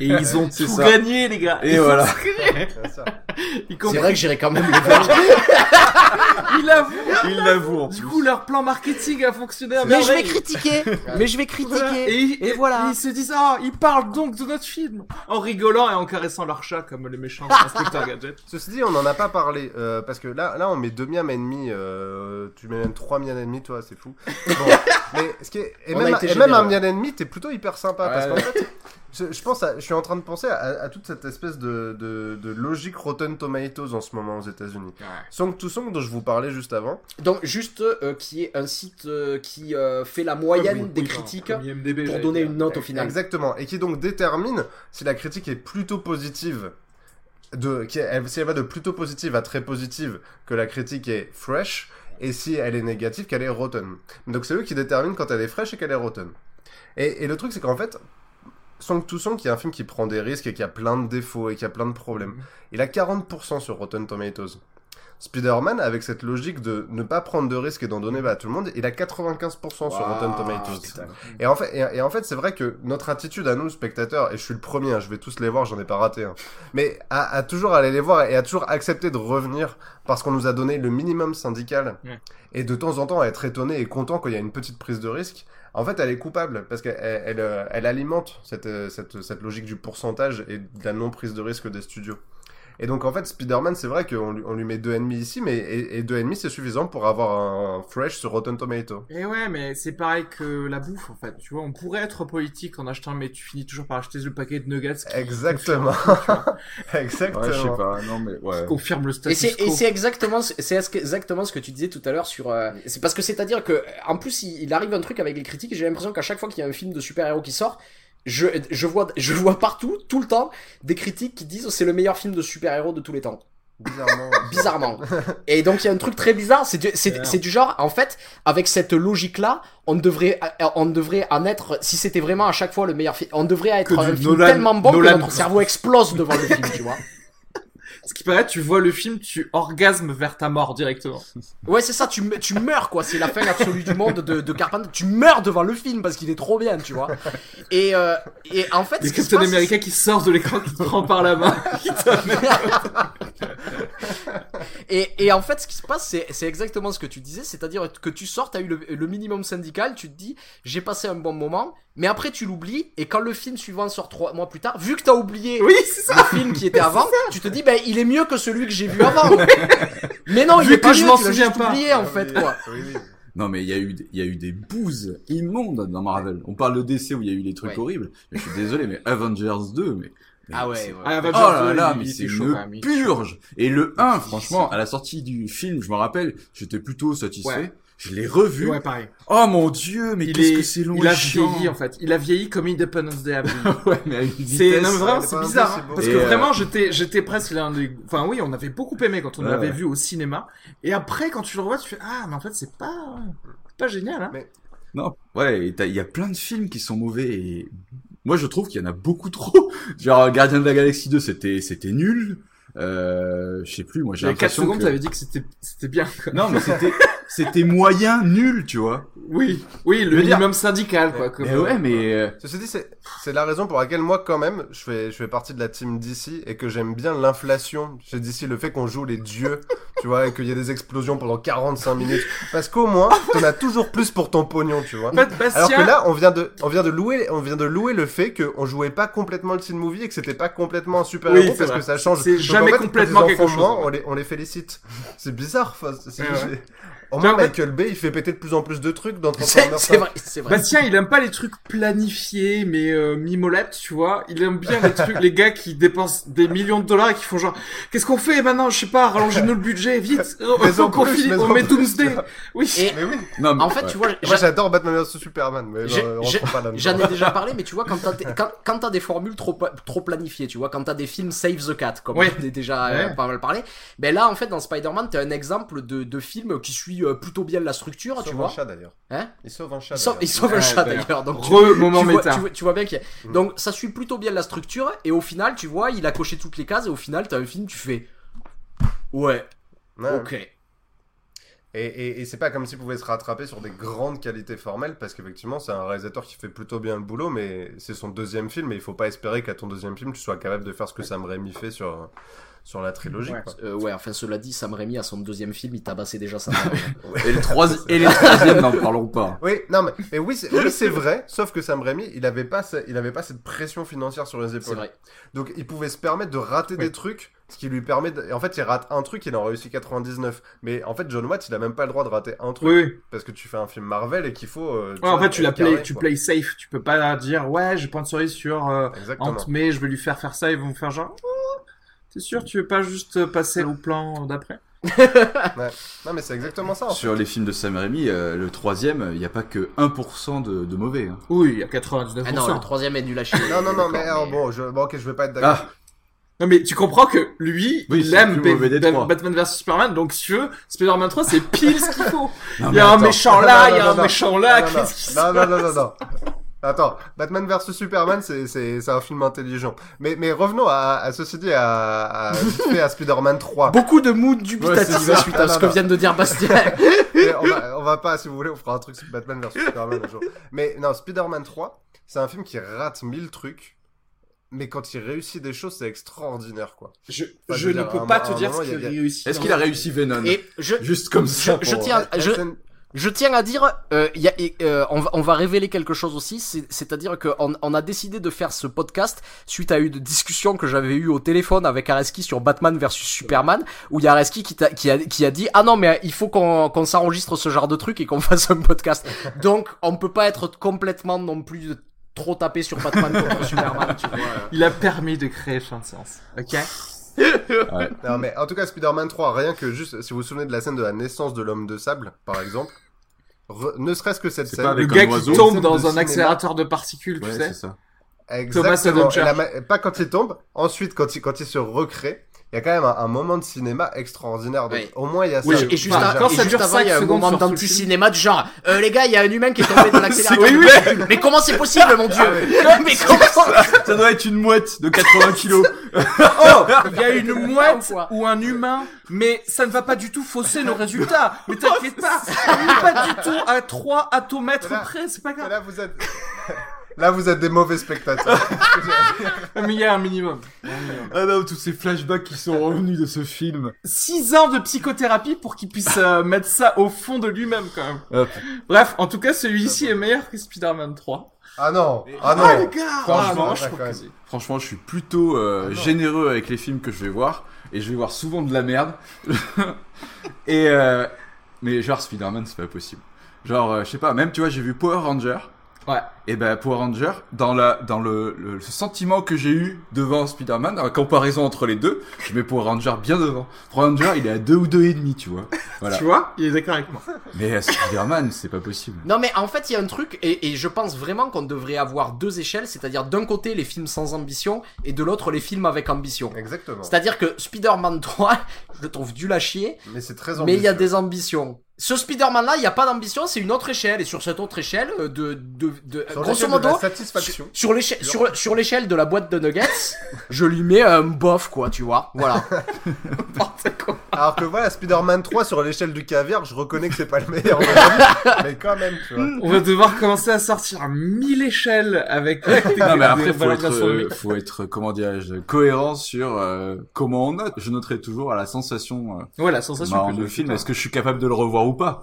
Et ils ont tout ça. gagné les gars. Et Ils voilà. C'est vrai que j'irai quand même les voir. Il avoue. Il l'avoue. en Du coup, leur plan marketing a fonctionné à Mais je vais critiquer, mais je vais critiquer. Voilà. Et, Et voilà. Ils se disent, ah, ils parlent donc de notre film. En rigolant et en caressant leur chat comme les méchants inspecteurs gadget. Ceci dit, on n'en a pas parlé euh, parce que là, là, on met deux miams et demi. euh, tu mets même trois miams et demi, toi, c'est fou. Bon, mais ce qui est, et On même, et même un miam et demi, t'es plutôt hyper sympa parce qu'en fait, je, je pense, à- je suis en train de penser à, à toute cette espèce de, de, de logique Rotten Tomatoes en ce moment aux États-Unis. Song to Song dont je vous parlais juste avant. Donc juste euh, qui est un site euh, qui euh, fait la moyenne Oui, des Oui, critiques pour donner dire. une note au final. Exactement. Et qui donc détermine si la critique est plutôt positive. De, qui, elle, si elle va de plutôt positive à très positive, que la critique est fresh, et si elle est négative, qu'elle est rotten. Donc c'est eux qui déterminent quand elle est fresh et qu'elle est rotten. Et, et le truc, c'est qu'en fait, Song to Song, qui est un film qui prend des risques et qui a plein de défauts et qui a plein de problèmes, il a 40% sur Rotten Tomatoes. Spider-Man, avec cette logique de ne pas prendre de risques et d'en donner bah, à tout le monde, il a 95% sur Rotten Tomatoes. putain. Et en fait, et, et en fait, c'est vrai que notre attitude à nous, spectateurs, et je suis le premier, hein, je vais tous les voir, j'en ai pas raté, hein, mais à, à toujours aller les voir et à toujours accepter de revenir parce qu'on nous a donné le minimum syndical et de temps en temps à être étonné et content quand il y a une petite prise de risque. En fait, elle est coupable parce qu'elle elle, euh, alimente cette, euh, cette, cette logique du pourcentage et de la non prise de risque des studios. Et donc en fait, Spider-Man, c'est vrai qu'on lui, on lui met deux ennemis ici, mais et, et deux ennemis c'est suffisant pour avoir un, fresh sur Rotten Tomato. Et ouais, mais c'est pareil que la bouffe, en fait. Tu vois, on pourrait être politique en achetant, mais tu finis toujours par acheter le paquet de nuggets qui Exactement. Exactement. Ouais, je sais pas. Non, mais ouais. confirme le Et status c'est, et c'est exactement, ce- c'est exactement ce que tu disais tout à l'heure sur. euh, c'est parce que c'est-à-dire que, en plus, il, il arrive un truc avec les critiques. et J'ai l'impression qu'à chaque fois qu'il y a un film de super-héros qui sort, je, je vois, je vois partout, tout le temps, des critiques qui disent c'est le meilleur film de super-héros de tous les temps. Bizarrement. Bizarrement. Et donc il y a un truc très bizarre, c'est du, c'est, du genre, en fait, avec cette logique-là, on devrait, on devrait en être, si c'était vraiment à chaque fois le meilleur film, on devrait être Que un film Nolan- tellement bon Nolan- que notre cerveau explose devant le film, tu vois. Ce qui paraît, tu vois le film, tu orgasmes vers ta mort directement. Ouais, c'est ça, tu, tu meurs, quoi. C'est la fin absolue du monde de, de Carpenter. Tu meurs devant le film parce qu'il est trop bien, tu vois. Et, euh, et en fait, se Captain America qui sort de l'écran, qui te prend par la main. qui Et, et en fait, ce qui se passe, c'est, c'est exactement ce que tu disais, c'est-à-dire que tu sors, t'as eu le, le minimum syndical, tu te dis, j'ai passé un bon moment, mais après tu l'oublies, et quand le film suivant sort trois mois plus tard, vu que t'as oublié Oui, c'est ça. le film qui était avant, tu te dis, ben, il est mieux que celui que j'ai vu avant. mais non, il Vu est pas que je mieux, m'en souviens pas. oublié, en fait, quoi. Non, mais il y a eu, des- il y a eu des bouses immondes dans Marvel. On parle de DC où il y a eu des trucs Ouais. horribles. Mais je suis désolé, mais Avengers 2, mais. mais Ah ouais, c'est- ouais. Ah, Oh là 2, là, il mais c'est chaud, une il purge. Et le 1, franchement, à la sortie du film, je me rappelle, j'étais plutôt satisfait. Ouais. Je l'ai revu. Ouais, pareil. Oh mon dieu, mais Il qu'est-ce est, que c'est long il a chiant. vieilli en fait. Il a vieilli comme Independence Day ouais, mais à une C'est vitesse. non mais vraiment c'est bizarre hein, impossible. parce Et, que euh, vraiment j'étais j'étais presque l'un des enfin oui on avait beaucoup aimé quand on Ouais, l'avait ouais. vu au cinéma et après quand tu le revois tu fais ah mais en fait c'est pas c'est pas génial hein. Mais- Non, ouais, il y a plein de films qui sont mauvais et moi je trouve qu'il y en a beaucoup trop. Genre Gardien de la Galaxie 2, c'était c'était nul. Euh, je sais plus, moi j'ai Il y a 4 l'impression secondes que... t'avais dit que c'était c'était bien quoi. Non, mais c'était c'était moyen, nul, tu vois. Oui oui le minimum syndical quoi. comme- Mais ouais, mais euh, Ceci dit, c'est c'est la raison pour laquelle moi, quand même, je fais, je fais partie de la team DC et que j'aime bien l'inflation chez DC, le fait qu'on joue les dieux, tu vois, et qu'il y a des explosions pendant 45 minutes. Parce qu'au moins, t'en as toujours plus pour ton pognon, tu vois. Alors que là, on vient de, on vient de louer, on vient de louer le fait qu'on jouait pas complètement le teen movie et que c'était pas complètement un super Oui, héros c'est parce vrai. que ça change. C'est jamais en fait, quand complètement quelque chose, ouais. On les, on les félicite. C'est bizarre. enfin, c'est- Ouais, ouais. Au moins, Michael Bay, il fait péter de plus en plus de trucs dans Transformers. c'est vrai, c'est vrai. Bastien, il aime pas les trucs planifiés, mais euh, mimolettes, tu vois. Il aime bien les trucs, les gars qui dépensent des millions de dollars et qui font genre, qu'est-ce qu'on fait maintenant? Je sais pas, rallongez-nous le budget, vite. Mais qu'on plus, mais on met plus, Doomsday. Oui. Et Mais oui. non, mais en fait, ouais. tu vois, Moi, j'a- j'adore Batman vs Superman, mais on là-dedans. J'en ai déjà parlé, mais tu vois, quand t'as des, quand, quand t'as des formules trop, trop planifiées, tu vois, quand t'as des films Save the Cat, comme Ouais. on a déjà euh, pas mal parlé, ben là, en fait, dans Spider-Man, t'as un exemple de, de film qui suit euh, plutôt bien la structure, Il tu sauve vois. un chat d'ailleurs. Hein Il sauve un chat. Il sauve, d'ailleurs. il sauve un Ouais, chat d'ailleurs. donc tu, Re moment tu vois, méta. tu vois- tu vois bien qu'il y a... Donc ça suit plutôt bien la structure, et au final, tu vois, il a coché toutes les cases, et au final, t'as un film, tu fais... Ouais, Ouais. ok. Et, et, et c'est pas comme s'il pouvait se rattraper sur des grandes qualités formelles, parce qu'effectivement, c'est un réalisateur qui fait plutôt bien le boulot, mais c'est son deuxième film, et il faut pas espérer qu'à ton deuxième film, tu sois capable de faire ce que Sam Raimi fait sur, sur la trilogie. Ouais. quoi. Euh, ouais, enfin, cela dit, Sam Raimi, à son deuxième film, il tabassait déjà sa mère. Et le troisième, et les troisièmes, n'en parlons pas. Oui, non, mais, mais oui, c'est oui, c'est vrai, sauf que Sam Raimi, il avait pas, ce- il avait pas cette pression financière sur les C'est épaules. vrai. Donc il pouvait se permettre de rater des trucs, ce qui lui permet de... et En fait, il rate un truc, il en réussit 99. Mais en fait, John Watt, il a même pas le droit de rater un truc, Oui, oui. parce que tu fais un film Marvel et qu'il faut... euh, Ouais, en fait, tu la play, carré, tu quoi. play safe. Tu peux pas dire, ouais, j'ai point de cerise sur euh. Ant May, je vais lui faire faire ça, ils vont me faire genre, oh, t'es sûr, tu veux pas juste passer au plan d'après? Non, mais c'est exactement ça, en fait. Sur les films de Sam Raimi, euh, le troisième, il n'y a pas que 1% de, de mauvais. hein. Oui, il y a 99%. Ah non, le troisième est nul à chier. Non, non, non, mais, alors, bon, je... bon, ok, je vais pas être d'accord. Ah, Non mais tu comprends que lui, Oui, il c'est aime. Batman vs Superman, donc si tu veux, Spider-Man 3 c'est pile ce qu'il faut. non, Il y a un méchant Non, là, non, il y a non, un non. méchant là, non, non, qu'est-ce qui se non, non, passe? non, non, non. Attends, Batman vs Superman, c'est c'est c'est un film intelligent. Mais mais revenons à, à ceci dit à à, à Spider-Man 3. Beaucoup de moods Ouais, dubitatifs c'est ça. suite à ce que vient de dire Bastien. On va on va pas si vous voulez, on fera un truc sur Batman vs Superman un jour. Mais non, Spider-Man 3, c'est un film qui rate mille trucs. Mais quand il réussit des choses, c'est extraordinaire, quoi. Je, Enfin, je je ne dire, peux un- pas te un dire moment, ce qu'il a- réussi. Est-ce qu'il a réussi Venom Et je, Juste comme ça. je pour- tiens, je, Je tiens à dire, euh, y a, euh, on, va, on va révéler quelque chose aussi, c'est- c'est-à-dire qu'on on a décidé de faire ce podcast suite à une discussion que j'avais eue au téléphone avec Areski sur Batman versus Superman, où il y a Areski qui, t'a- qui, a, qui a dit ah non mais il faut qu'on qu'on s'enregistre ce genre de truc et qu'on fasse un podcast. Donc on peut pas être complètement non plus trop tapé sur Batman contre Superman, tu vois. Il a permis de créer séance. Ok? Non, mais en tout cas, Spider-Man 3, rien que juste, si vous vous souvenez de la scène de la naissance de l'homme de sable, par exemple, re- ne serait-ce que cette scène. Le gars un qui oiseau. tombe dans un cinéma. accélérateur de particules, tu Ouais, sais. c'est ça. Exactement. Thomas la pas quand il tombe, ensuite quand il, quand il se recrée, il y a quand même un, un moment de cinéma extraordinaire. Donc, Oui. au moins, il y a ça. Oui, Et juste, Enfin, à- quand et ça juste dure avant, il y a un moment d'anti-cinéma du genre, euh, les gars, il y a un humain qui est tombé dans l'accélérateur. Oui, oui. Mais comment c'est possible, mon dieu Mais comment Ça doit être une mouette de 80 kilos. Oh, il y a une mouette Ou un humain, mais ça ne va pas du tout fausser nos résultats. Mais t'inquiète pas, on n'est pas du tout à 3 atomètres près, c'est pas grave. Là, vous êtes. Là, vous êtes des mauvais spectateurs. Mais il y a un minimum. Ah non, tous ces flashbacks qui sont revenus de ce film. 6 ans de psychothérapie pour qu'il puisse euh, mettre ça au fond de lui-même quand même. Hop. Bref, en tout cas, celui-ci est meilleur que Spider-Man 3. Ah non, ah non. Ah les gars Franchement, Ah, non, je trouve que c'est- Franchement, je suis plutôt euh, Ah non. généreux avec les films que je vais voir. Et je vais voir souvent de la merde. et euh, Mais genre, Spider-Man, c'est pas possible. Genre, euh, je sais pas, même tu vois, j'ai vu Power Ranger. Ouais. Et ben Power Ranger, dans la dans le, le, le sentiment que j'ai eu devant Spider-Man, la comparaison entre les deux, je mets Power Ranger bien devant. Power Ranger, il est à deux ou deux et demi, tu vois. Voilà. Tu vois Il est d'accord avec moi. Mais Spider-Man, c'est pas possible. Non mais en fait il y a un truc et, et je pense vraiment qu'on devrait avoir deux échelles, c'est-à-dire d'un côté les films sans ambition et de l'autre les films avec ambition. Exactement. C'est-à-dire que Spider-Man 3, je le trouve dû à chier, Mais c'est très mais il y a ambitieux. des ambitions. Ce Spider-Man là, il n'y a pas d'ambition, c'est une autre échelle et sur cette autre échelle euh, de de, de Sur grosso l'échelle de la satisfaction. sur l'échelle sur, sur l'échelle de la boîte de nuggets, je lui mets un bof quoi, tu vois. Voilà. N'importe quoi. Alors que voilà, Spider-Man 3 sur l'échelle du caviar, je reconnais que c'est pas le meilleur mais quand même, tu vois. On va devoir commencer à sortir mille échelles avec Non mais après des faut être, euh, faut être comment dirais-je cohérent sur euh, comment on note. Je noterai toujours à la sensation euh, Ouais, la sensation que du je- film. Est-ce que je suis capable de le revoir ou pas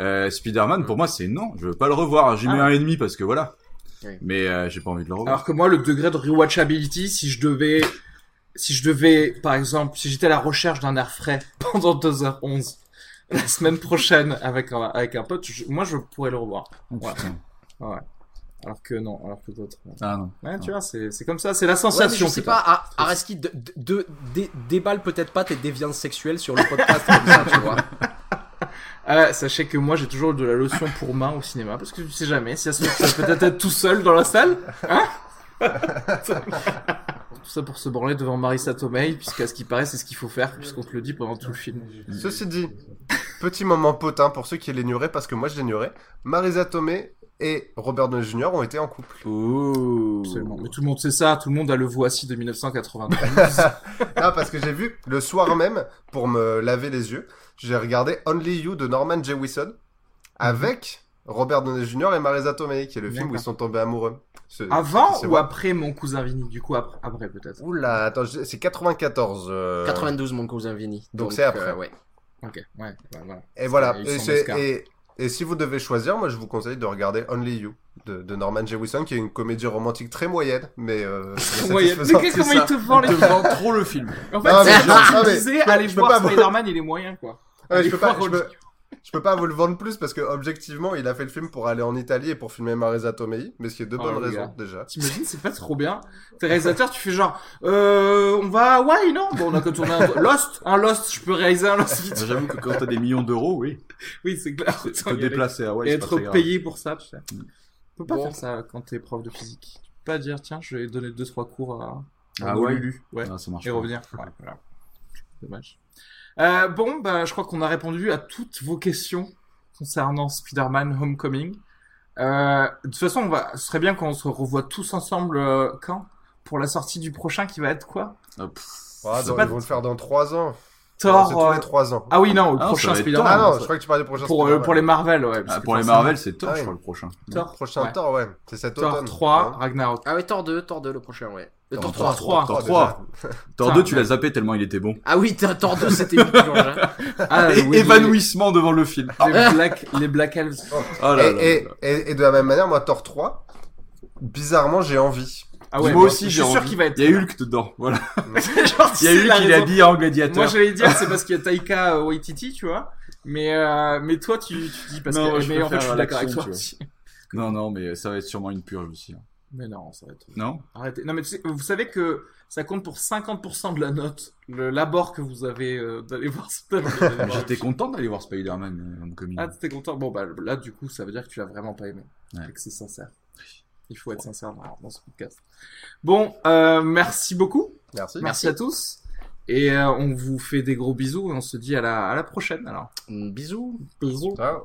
euh, Spider-Man pour moi c'est non. Je veux pas le revoir. J'y mets Ah. un et demi parce que voilà. Oui. Mais euh, j'ai pas envie de le revoir. Alors que moi, le degré de rewatchability, si je devais, si je devais, par exemple, si j'étais à la recherche d'un air frais pendant 2h11, la semaine prochaine avec un, avec un pote, je- moi, je pourrais le revoir. Oh, ouais. Alors que non, alors que d'autres. ouais. Ah non. Ouais, tu vois, c'est, c'est comme ça, c'est la Ouais, mais sensation. je sais pas, Araski, de, de, de- dé- déballe peut-être pas tes déviances sexuelles sur le podcast comme ça, tu vois. Ah, sachez que moi, j'ai toujours de la lotion pour main au cinéma, parce que tu sais jamais, si ça se peut peut-être être tout seul dans la salle, hein Tout ça pour se branler devant Marissa Tomei, puisqu'à ce qui paraît, c'est ce qu'il faut faire, puisqu'on te le dit pendant tout le film. Ceci dit, petit moment potin pour ceux qui l'ignoraient, parce que moi je l'ignorais, Marisa Tomei et Robert Downey Jr. ont été en couple. Ouh. Absolument. Mais tout le monde sait ça, tout le monde a le voici de 1992. Ah, parce que j'ai vu le soir même, pour me laver les yeux, j'ai regardé Only You de Norman Jewison avec Robert Downey Jr. et Marisa Tomei, qui est le film où ils sont tombés amoureux. Ce- Avant ou après mon cousin Vinny Du coup, après, après peut-être? Oula, attends, c'est 94. euh, 92, mon cousin Vinny. Donc c'est après. euh, ouais. Ok, ouais, voilà. Et voilà. Il Et, si vous devez choisir, moi je vous conseille de regarder Only You de, de Norman Jewison, qui est une comédie romantique très moyenne, mais euh, très Moyen. satisfaisante. Mais comment il te vend les te vend trop le film. En fait, c'est genre, disais, allez voir Spider-Man, il est moyen, quoi. Ah, je peux pas, fort je peux, religieux. je peux pas vous le vendre plus parce que objectivement, il a fait le film pour aller en Italie et pour filmer Marisa Tomei, mais ce qui est de Oh, bonnes raisons gars. déjà. T'imagines, c'est pas trop bien. T'es réalisateur, tu fais genre, euh, on va Hawaï, non? Bon, on a qu'à tourner un Lost, un Lost, je peux réaliser un Lost vite. J'avoue que quand t'as des millions d'euros, oui. Oui, c'est clair. Y aller. déplacer à Hawaï, et être payé pour ça, tu sais. Mm. Tu peux pas Bon. faire ça quand t'es prof de physique. Tu peux pas dire, tiens, je vais donner deux, trois cours à, à Ah ouais. Lulu. Ouais. Ah, ça marche Et pas. revenir. Ouais, voilà. Dommage. Euh, bon, bah, je crois qu'on a répondu à toutes vos questions concernant Spider-Man Homecoming. Euh, de toute façon, on va, ce serait bien qu'on se revoie tous ensemble euh, quand? Pour la sortie du prochain qui va être quoi? Ah, pff, Ah, dans- pas- Ils vont le faire dans 3 ans. Thor. Tous euh, les 3 ans. Ah oui, non, le Ah, prochain Spider-Man. Thor. Ah non, je crois que tu parlais du prochain pour, euh, Spider-Man. pour les Marvel, ouais. ah, pour les Marvel, c'est Thor, Ah je oui. crois, le prochain. Thor, Prochain ouais. Thor, ouais. C'est cet Thor automne. 3, Hein. Ragnarok. Ah ouais, Thor 2, Thor 2 le prochain, ouais. Thor 3. 3. Thor déjà. 3. Thor Putain, 2, tu l'as zappé tellement il était bon. Ah oui, Thor 2 c'était une purge. hein. Ah, oui, évanouissement devant le film. Les, les Black, les Black Elves. Oh là Et, là et, là. et, et de la même manière, moi, Thor 3, bizarrement, j'ai envie. Ah ouais, Moi bah, aussi, je j'ai suis sûr qu'il va être. Il y a Hulk dedans, voilà. Genre, Il y a Hulk, il est habillé en gladiateur. Moi, j'allais dire, c'est parce qu'il y a Taika Waititi, tu vois. Mais, euh, mais toi, tu, tu dis parce Non, que, moi, je mais en fait, je suis d'accord avec toi. Non, non, mais ça va être sûrement une purge aussi. hein. Mais non, ça va être. Non Arrêtez. Non, mais tu sais, vous savez que ça compte pour 50% de la note, le labor que vous avez euh, d'aller voir Spider-Man. J'étais content d'aller voir Spider-Man euh. Ah, t'étais content Bon, bah là, du coup, ça veut dire que tu l'as vraiment pas aimé. Ouais. Et que c'est sincère. Il faut être sincère dans, dans ce podcast. Bon, euh, merci beaucoup. Merci. Merci à tous. Et euh, on vous fait des gros bisous et on se dit à la, à la prochaine alors. Bisous. Bisous. Ciao.